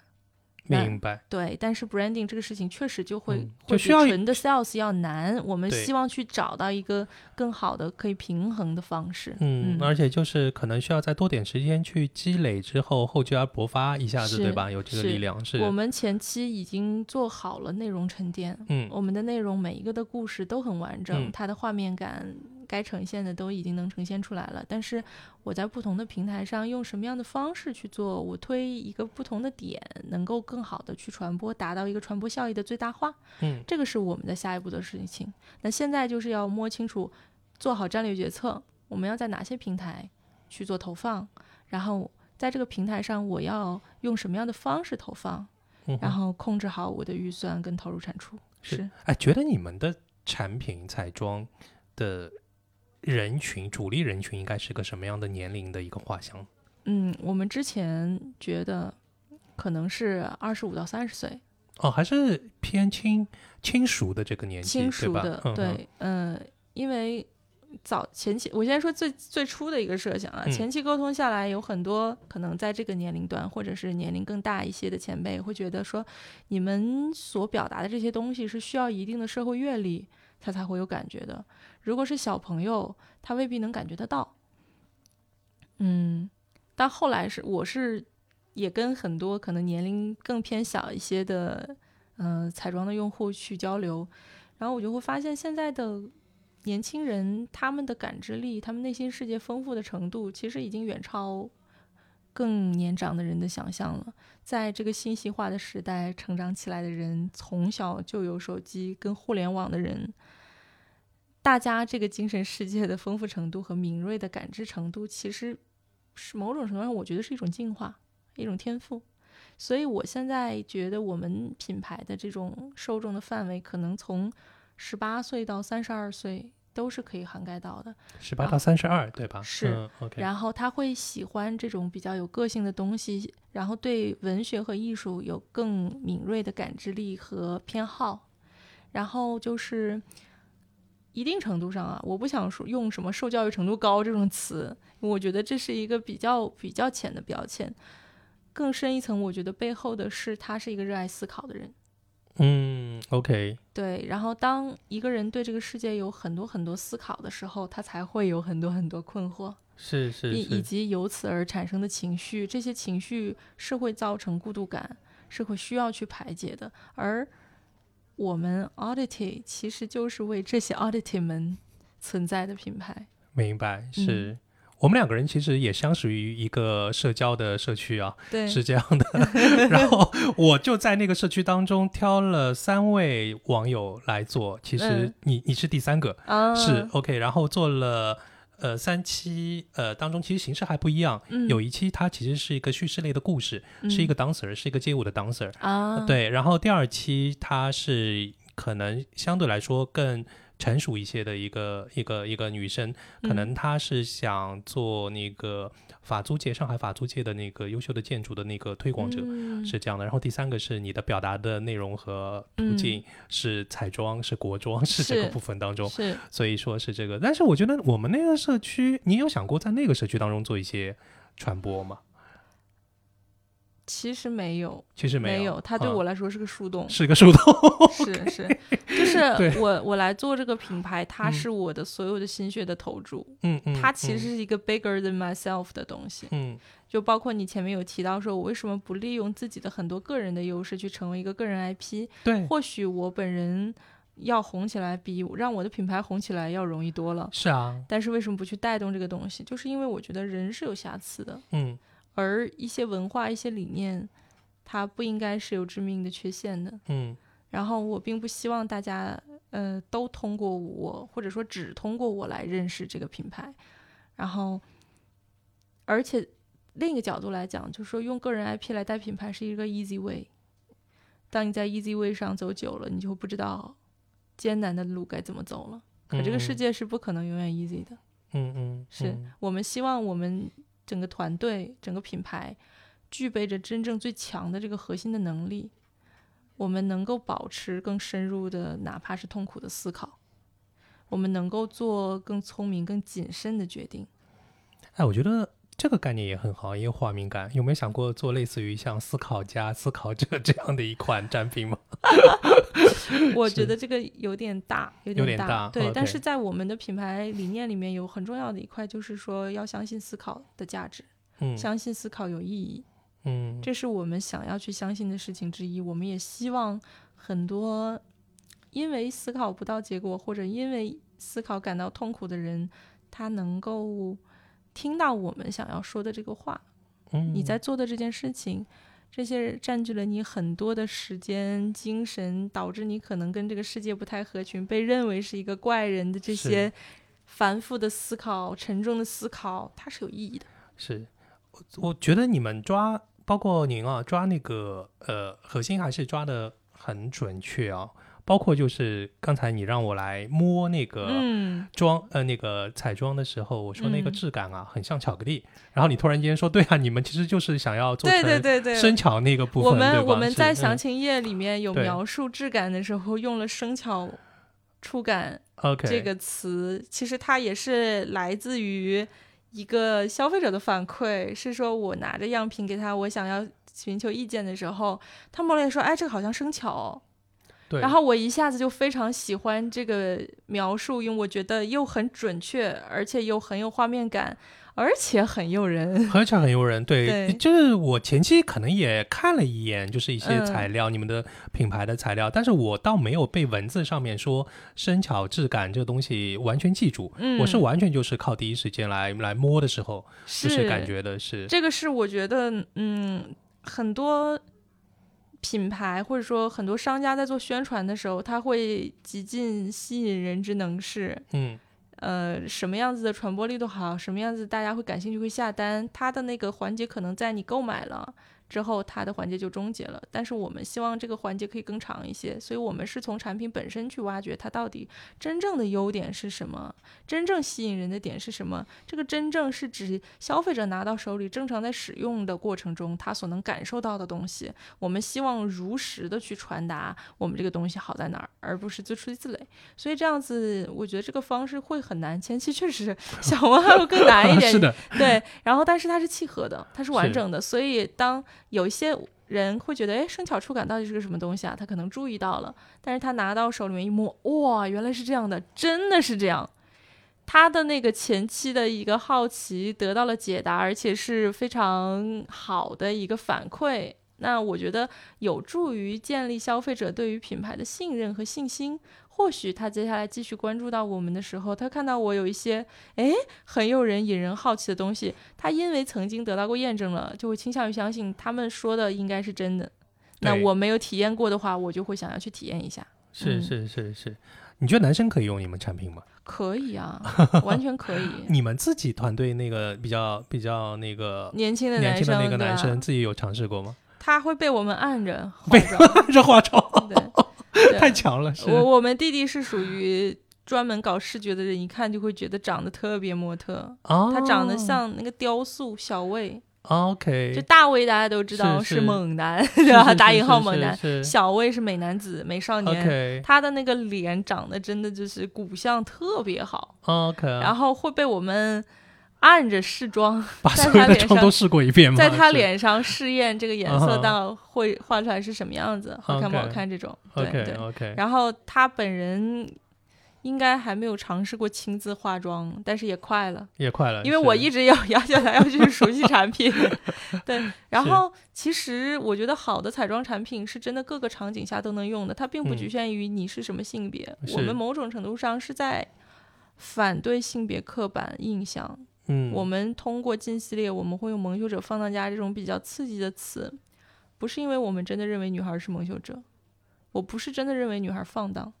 明白。对，但是 branding 这个事情确实就会、嗯会比就需要一纯的 sales 要难。我们希望去找到一个更好的可以平衡的方式。嗯，而且就是可能需要再多点时间去积累，之后后继而勃发一下子，对吧？有这个力量是。我们前期已经做好了内容沉淀，嗯我们的内容每一个的故事都很完整，嗯它的画面感该呈现的都已经能呈现出来了。但是我在不同的平台上用什么样的方式去做，我推一个不同的点，能够更好的去传播，达到一个传播效益的最大化。嗯这个是我们的下一步的事情。那现在就是要摸清楚，做好战略决策，我们要在哪些平台去做投放，然后在这个平台上我要用什么样的方式投放，嗯然后控制好我的预算跟投入产出。是，哎，觉得你们的产品彩妆的人群主力人群应该是个什么样的年龄的一个画像？嗯，我们之前觉得可能是二十五到三十岁，哦，还是偏亲亲熟的这个年纪，亲熟的对吧？，嗯、对，嗯、因为早前期，我先说最最初的一个设想啊，嗯前期沟通下来，有很多可能在这个年龄段，或者是年龄更大一些的前辈，会觉得说，你们所表达的这些东西是需要一定的社会阅历，他才会有感觉的。如果是小朋友，他未必能感觉得到。嗯，但后来是我是也跟很多可能年龄更偏小一些的，嗯、彩妆的用户去交流，然后我就会发现现在的年轻人他们的感知力，他们内心世界丰富的程度，其实已经远超更年长的人的想象了。在这个信息化的时代成长起来的人，从小就有手机跟互联网的人，大家这个精神世界的丰富程度和敏锐的感知程度，其实是某种程度上，我觉得是一种进化，一种天赋。所以我现在觉得我们品牌的这种受众的范围，可能从十八岁到三十二岁都是可以涵盖到的。十八到三十二，对吧？是嗯、OK。然后他会喜欢这种比较有个性的东西，然后对文学和艺术有更敏锐的感知力和偏好，然后就是一定程度上啊，我不想说用什么受教育程度高这种词，我觉得这是一个比较比较浅的标签。更深一层，我觉得背后的是他是一个热爱思考的人。嗯，OK，对，然后当一个人对这个世界有很多很多思考的时候，他才会有很多很多困惑。是是以以，及由此而产生的情绪，这些情绪是会造成孤独感，是会需要去排解的。而我们 Oddity 其实就是为这些 Oddity 们存在的品牌。明白。嗯是、我们两个人其实也相识于一个社交的社区啊，对，是这样的。然后我就在那个社区当中挑了三位网友来做，其实嗯你、你是第三个，啊，是 OK。然后做了呃三期，呃当中其实形式还不一样，嗯有一期它其实是一个叙事类的故事，是一个 dancer，是一个街舞的 dancer，、啊，，对。然后第二期它是可能相对来说更。成熟一些的一个一个一个女生，可能她是想做那个法租界上海法租界的那个优秀的建筑的那个推广者，嗯、是这样的。然后第三个是你的表达的内容和途径、是彩妆、是国妆，是这个部分当中，是所以说是这个。但是我觉得我们那个社区，你有想过在那个社区当中做一些传播吗？其实没有，其实没有，它对嗯我来说是个树洞。是个树洞。是是，就是 我我来做这个品牌，它嗯是我的所有的心血的投注，嗯嗯，它其实嗯是一个 bigger than myself 的东西。嗯就包括你前面有提到说，我为什么不利用自己的很多个人的优势去成为一个个人 IP？对，或许我本人要红起来，比让我的品牌红起来要容易多了。是啊，但是为什么不去带动这个东西？就是因为我觉得人是有瑕疵的，嗯而一些文化、一些理念，它不应该是有致命的缺陷的。嗯然后我并不希望大家呃都通过我，或者说只通过我来认识这个品牌。然后，而且另一个角度来讲，就是说用个人 IP 来带品牌是一个 easy way。当你在 easy way 上走久了，你就会不知道艰难的路该怎么走了。可这个世嗯界是不可能永远 easy 的。嗯嗯，是嗯我们希望我们整个团队、整个品牌具备着真正最强的这个核心的能力，我们能够保持更深入的，哪怕是痛苦的思考。我们能够做更聪明、更谨慎的决定。哎，我觉得这个概念也很好，也有画面感。有没有想过做类似于像思考家、思考者 这样的一款产品吗？我觉得这个有点大，有有点大。大对但是在我们的品牌理念里面有很重要的一块，就是说要相信思考的价值，嗯相信思考有意义。嗯，这是我们想要去相信的事情之一。我们也希望很多因为思考不到结果，或者因为思考感到痛苦的人，他能够听到我们想要说的这个话。嗯你在做的这件事情，这些占据了你很多的时间、精神，导致你可能跟这个世界不太合群，被认为是一个怪人的这些繁复的思考、沉重的思考，它是有意义的。是，我我觉得你们抓，包括您啊，抓那个呃核心还是抓的很准确啊。包括就是刚才你让我来摸那个嗯，妆、呃那个彩妆的时候，我说那个嗯。质感啊、很像巧克力，然后你突然间说对啊，你们其实就是想要做对成对对对，生巧那个部分，我们我们在详情页里面有描述质感的时候，用了生巧触感 OK 这个词，其实它也是来自于一个消费者的反馈，是说我拿着样品给他，我想要寻求意见的时候，他摸了也说，哎，这个好像生巧哦、对，然后我一下子就非常喜欢这个描述，因为我觉得又很准确，而且又很有画面感，而且很诱人。而且很诱人，对，对。就是我前期可能也看了一眼，就是一些嗯。材料，你们的品牌的材料，但是我倒没有被文字上面说生巧质感这个东西完全记住，嗯，我是完全就是靠第一时间来来摸的时候，就是感觉的是，这个是我觉得，嗯，很多品牌或者说很多商家在做宣传的时候，他会极尽吸引人之能事。嗯，呃，什么样子的传播力度好，什么样子大家会感兴趣会下单，它的那个环节可能在你购买了之后，它的环节就终结了。但是我们希望这个环节可以更长一些，所以我们是从产品本身去挖掘它到底真正的优点是什么，真正吸引人的点是什么。这个真正是指消费者拿到手里正常在使用的过程中，他所能感受到的东西。我们希望如实的去传达我们这个东西好在哪儿，而不是自吹自擂。所以这样子，我觉得这个方式会很难，前期确实小文还会更难一点。是的，对，然后但是它是契合的，它是完整的，所以当有一些人会觉得，哎，生巧触感到底是个什么东西啊？他可能注意到了，但是他拿到手里面一摸，哇，原来是这样的，真的是这样。他的那个前期的一个好奇得到了解答，而且是非常好的一个反馈。那我觉得有助于建立消费者对于品牌的信任和信心。或许他接下来继续关注到我们的时候，他看到我有一些哎很诱人、引人好奇的东西，他因为曾经得到过验证了，就会倾向于相信他们说的应该是真的。那我没有体验过的话，我就会想要去体验一下。是嗯是是是，你觉得男生可以用你们产品吗？可以啊，完全可以。你们自己团队那个比较比较那个年轻的男生，年轻的那个男生，自己有尝试过吗？他会被我们按着化被妆。这化妆，对 太强了，是。我我们弟弟是属于专门搞视觉的人，一看就会觉得长得特别模特。哦，他长得像那个雕塑小魏，OK，就大卫大家都知道是是猛男，对吧？是打引号猛男，小魏是美男子、美少年。OK 他的那个脸长得真的就是骨相特别好，OK，然后会被我们按着试妆，把在所有的妆他脸上都试过一遍吗？在他脸上试验这个颜色到会画出来是什么样子，好看不好看这种。对 OK 对。OK，然后他本人应该还没有尝试过亲自化妆，但是也快了。也快了，因为我一直要 要求他要去熟悉产品，对。然后其实我觉得好的彩妆产品是真的各个场景下都能用的，它并不嗯局限于你是什么性别。我们某种程度上是在反对性别刻板印象。嗯，我们通过近系列，我们会用“蒙羞者”“放荡家”这种比较刺激的词，不是因为我们真的认为女孩是蒙羞者，我不是真的认为女孩放荡。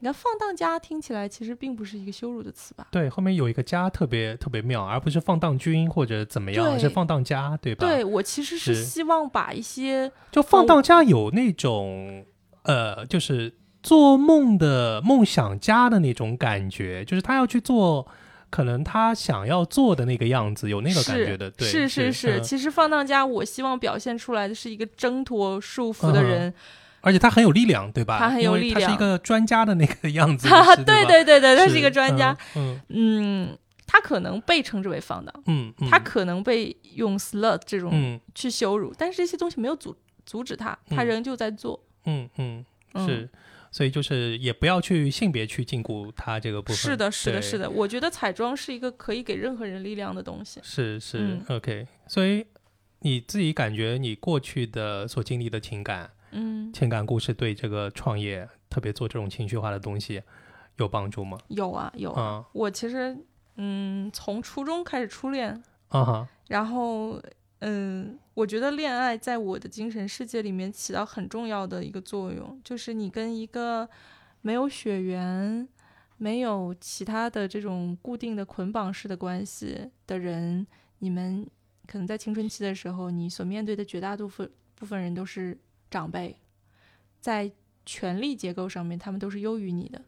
你看“放荡家”听起来其实并不是一个羞辱的词吧？对后面有一个家特别特别妙，而不是放荡君或者怎么样，是放荡家，对吧？对，我其实是是希望把一些就放荡家有那种呃，就是做梦的梦想家的那种感觉，就是他要去做。可能他想要做的那个样子，有那个感觉的，对，是是是其实放荡家，我希望表现出来的是一个挣脱束缚的人，而且他很有力量，对吧？他很有力量，他是一个专家的那个样子。对对对对，他是一个专家。嗯嗯，他可能被称之为放荡，嗯，他可能被用 slut 这种去羞辱，但是这些东西没有阻阻止他，他仍旧在做。嗯嗯，是。所以就是也不要去性别去禁锢它这个部分。是的，是的，是的。我觉得彩妆是一个可以给任何人力量的东西。是是，OK。所以你自己感觉你过去的所经历的情感，嗯，情感故事对这个创业，特别做这种情绪化的东西有帮助吗？有啊，有啊。我其实嗯，从初中开始初恋，啊哈，然后。嗯，我觉得恋爱在我的精神世界里面起到很重要的一个作用，就是你跟一个没有血缘、没有其他的这种固定的捆绑式的关系的人，你们可能在青春期的时候，你所面对的绝大部分部分人都是长辈，在权力结构上面，他们都是优于你的。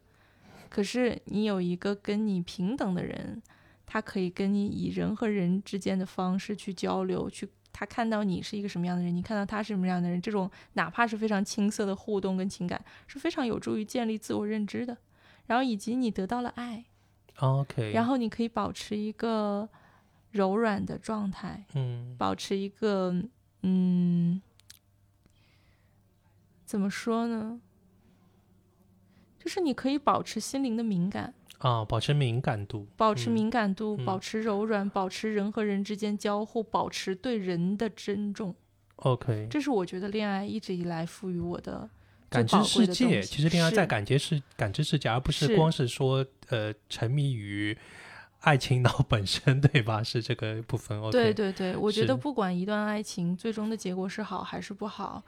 可是你有一个跟你平等的人。他可以跟你以人和人之间的方式去交流，去他看到你是一个什么样的人，你看到他是什么样的人，这种哪怕是非常青涩的互动跟情感，是非常有助于建立自我认知的。然后以及你得到了爱，OK，然后你可以保持一个柔软的状态，嗯，保持一个嗯，怎么说呢？就是你可以保持心灵的敏感。啊，保持敏感度，保持敏感度，保持柔软，保持人和人之间交互，保持对人的尊重。OK，这是我觉得恋爱一直以来赋予我的感知世界。其实恋爱在感觉是感知世界，而不是光是说呃沉迷于爱情脑本身，对吧？是这个部分。OK，对对对，我觉得不管一段爱情最终的结果是好还是不好，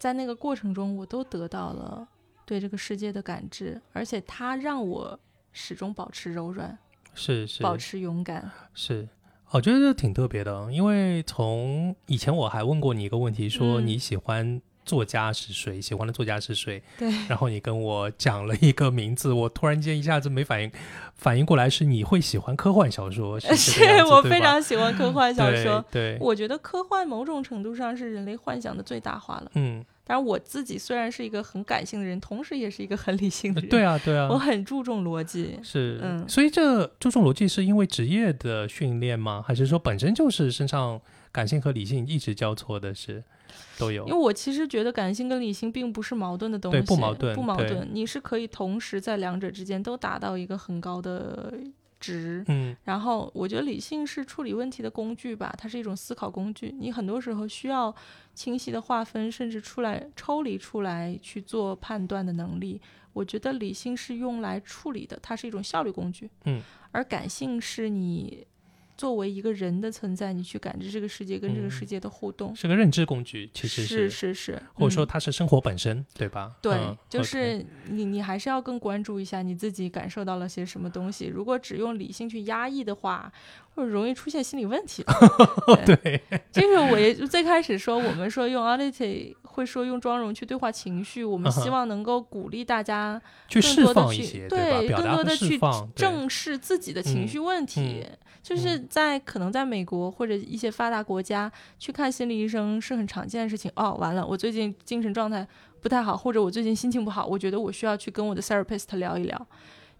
在那个过程中，我都得到了对这个世界的感知，而且它让我。始终保持柔软，是是，保持勇敢，是。我觉得这挺特别的，因为从以前我还问过你一个问题，说你喜欢作家是谁，喜欢的作家是谁？对。然后你跟我讲了一个名字，我突然间一下子没反应，反应过来是你会喜欢科幻小说，是 我非常喜欢科幻小说。对，我觉得科幻某种程度上是人类幻想的最大化了。嗯。当然，我自己虽然是一个很感性的人，同时也是一个很理性的人。对啊，对啊，我很注重逻辑。是，嗯，所以这注重逻辑是因为职业的训练吗？还是说本身就是身上感性和理性一直交错的是都有？因为我其实觉得感性跟理性并不是矛盾的东西，不矛盾，不矛盾，你是可以同时在两者之间都达到一个很高的。值，嗯，然后我觉得理性是处理问题的工具吧，它是一种思考工具。你很多时候需要清晰的划分，甚至出来抽离出来去做判断的能力。我觉得理性是用来处理的，它是一种效率工具，嗯，而感性是你。作为一个人的存在，你去感知这个世界跟这个世界的互动，是个认知工具，其实是是是，或者说它是生活本身，对吧？对，就是你你还是要更关注一下你自己感受到了些什么东西。如果只用理性去压抑的话，会容易出现心理问题。对，这个我也最开始说，我们说用 ality 会说用妆容去对话情绪，我们希望能够鼓励大家去释放一些，对，更多的去正视自己的情绪问题。就是在可能在美国或者一些发达国家去看心理医生是很常见的事情。哦，完了，我最近精神状态不太好，或者我最近心情不好，我觉得我需要去跟我的 therapist 聊一聊。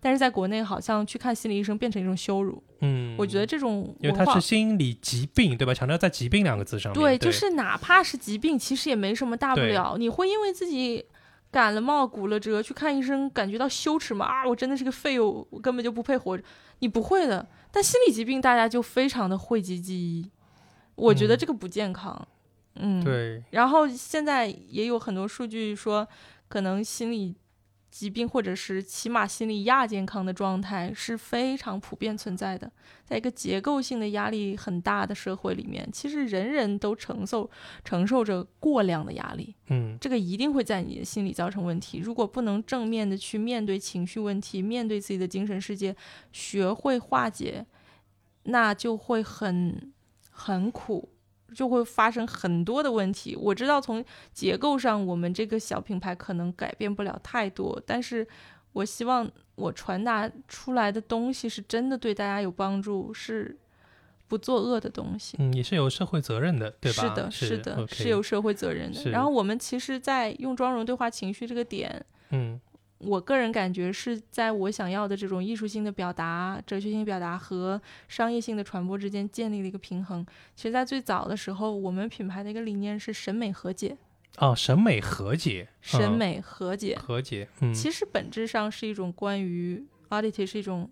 但是在国内，好像去看心理医生变成一种羞辱。嗯，我觉得这种因为它是心理疾病，对吧？强调在疾病两个字上面。对，就是哪怕是疾病，其实也没什么大不了。你会因为自己感了冒、骨了折去看医生，感觉到羞耻吗？啊，我真的是个废物，我根本就不配活着。你不会的。但心理疾病大家就非常的讳疾忌医，我觉得这个不健康。嗯，对。然后现在也有很多数据说，可能心理。疾病或者是起码心理亚健康的状态是非常普遍存在的，在一个结构性的压力很大的社会里面，其实人人都承受承受着过量的压力，嗯，这个一定会在你的心理造成问题。如果不能正面的去面对情绪问题，面对自己的精神世界，学会化解，那就会很很苦。就会发生很多的问题。我知道从结构上，我们这个小品牌可能改变不了太多，但是我希望我传达出来的东西是真的对大家有帮助，是不作恶的东西。嗯，也是有社会责任的，对吧？是的，是的是有社会责任的。然后我们其实，在用妆容对话情绪这个点，嗯我个人感觉是在我想要的这种艺术性的表达、哲学性表达和商业性的传播之间建立了一个平衡。其实，在最早的时候，我们品牌的一个理念是审美和解，哦，审美和解，嗯审美和解。和解，嗯，其实本质上是一种关于 oddity，是一种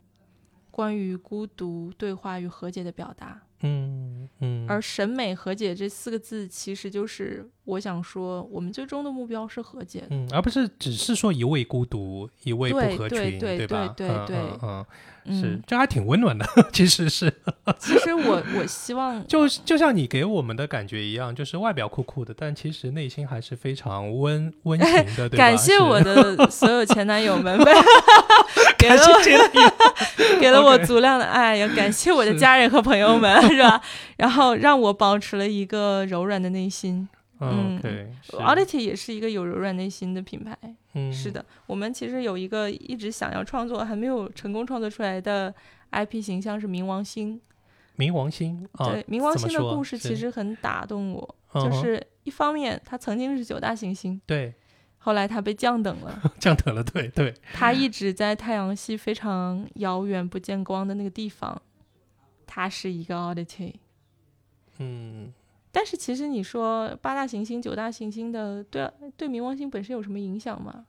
关于孤独、对话与和解的表达。嗯嗯，而审美和解这四个字，其实就是我想说，我们最终的目标是和解。嗯，而不是只是说一味孤独，一味不对合群，对对吧？对对嗯，是嗯，，这还挺温暖的，其实是，其实我我希望就就像你给我们的感觉一样，就是外表酷酷的，但其实内心还是非常温 温情的，对吧？感谢我的所有前男友们，给了我给了我足量的爱，也感谢我的家人和朋友们，是吧？然后让我保持了一个柔软的内心。嗯嗯，OK，是 Oddity 也是一个有柔软内心的品牌。嗯，是的，我们其实有一个一直想要创作还没有成功创作出来的 IP 形象是冥王星。冥王星啊，对，冥王星的故事其实很打动我，就是一方面它曾经是九大行星，对后来它被降等了。降等了，对对，它一直在太阳系非常遥远、不见光的那个地方，它是一个 Audity。嗯但是其实你说八大行星、九大行星的对对冥王星本身有什么影响吗？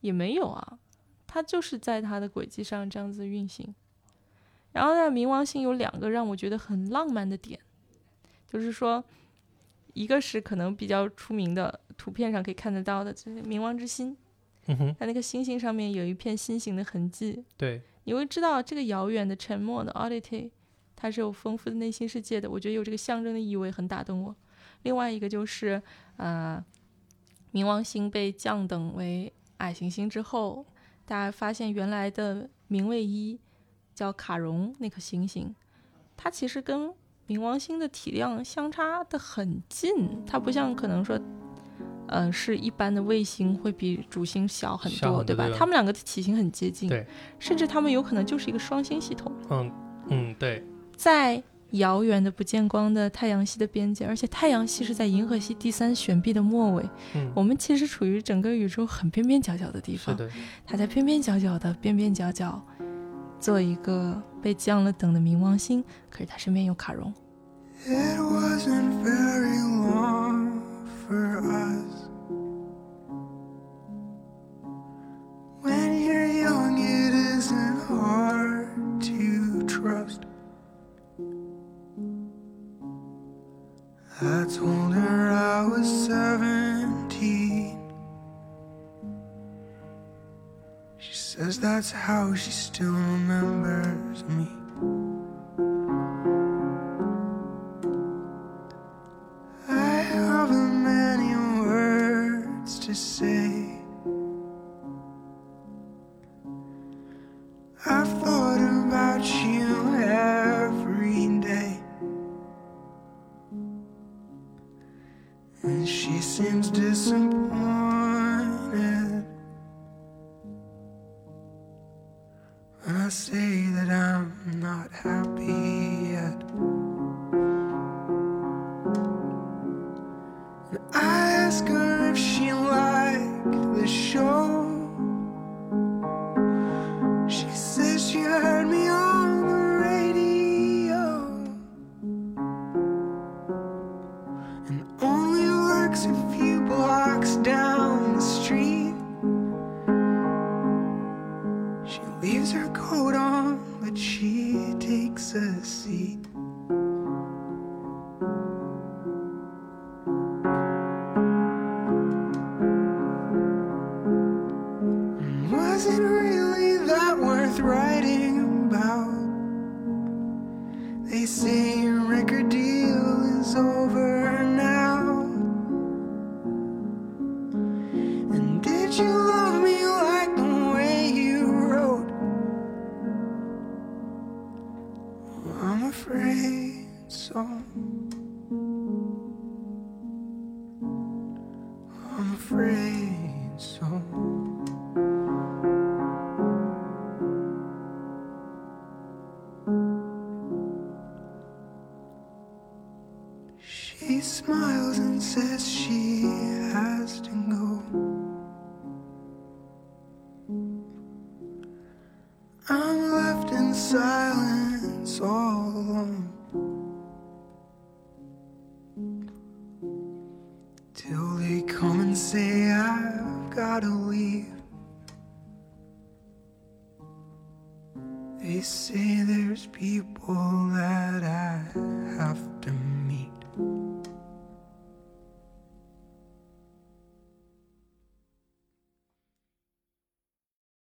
也没有啊，它就是在它的轨迹上这样子运行。然后呢，冥王星有两个让我觉得很浪漫的点，就是说，一个是可能比较出名的图片上可以看得到的，就是冥王之心，嗯哼，它那个星星上面有一片心形的痕迹，对，你会知道这个遥远的、沉默的 oddity，它是有丰富的内心世界的。我觉得有这个象征的意味，很打动我。另外一个就是，呃，冥王星被降等为矮行星之后，大家发现原来的冥卫一叫卡戎那颗行星，它其实跟冥王星的体量相差的很近，它不像可能说。呃，是一般的卫星会比主星小很多，对吧？小很多对吧它们两个的体型很接近，对，甚至它们有可能就是一个双星系统，嗯嗯，对，在遥远的不见光的太阳系的边界，而且太阳系是在银河系第三悬臂的末尾，嗯，我们其实处于整个宇宙很边边角角的地方，是的，它在边边角角的边边角角做一个被降了等的冥王星，可是它身边有卡戎。It wasn't very long for us. When you're young, it isn't hard to trust. I told her I was 17. She says that's how she still remembers me. I have many words to say. She seems disappointed I say that I'm not happy yet. And I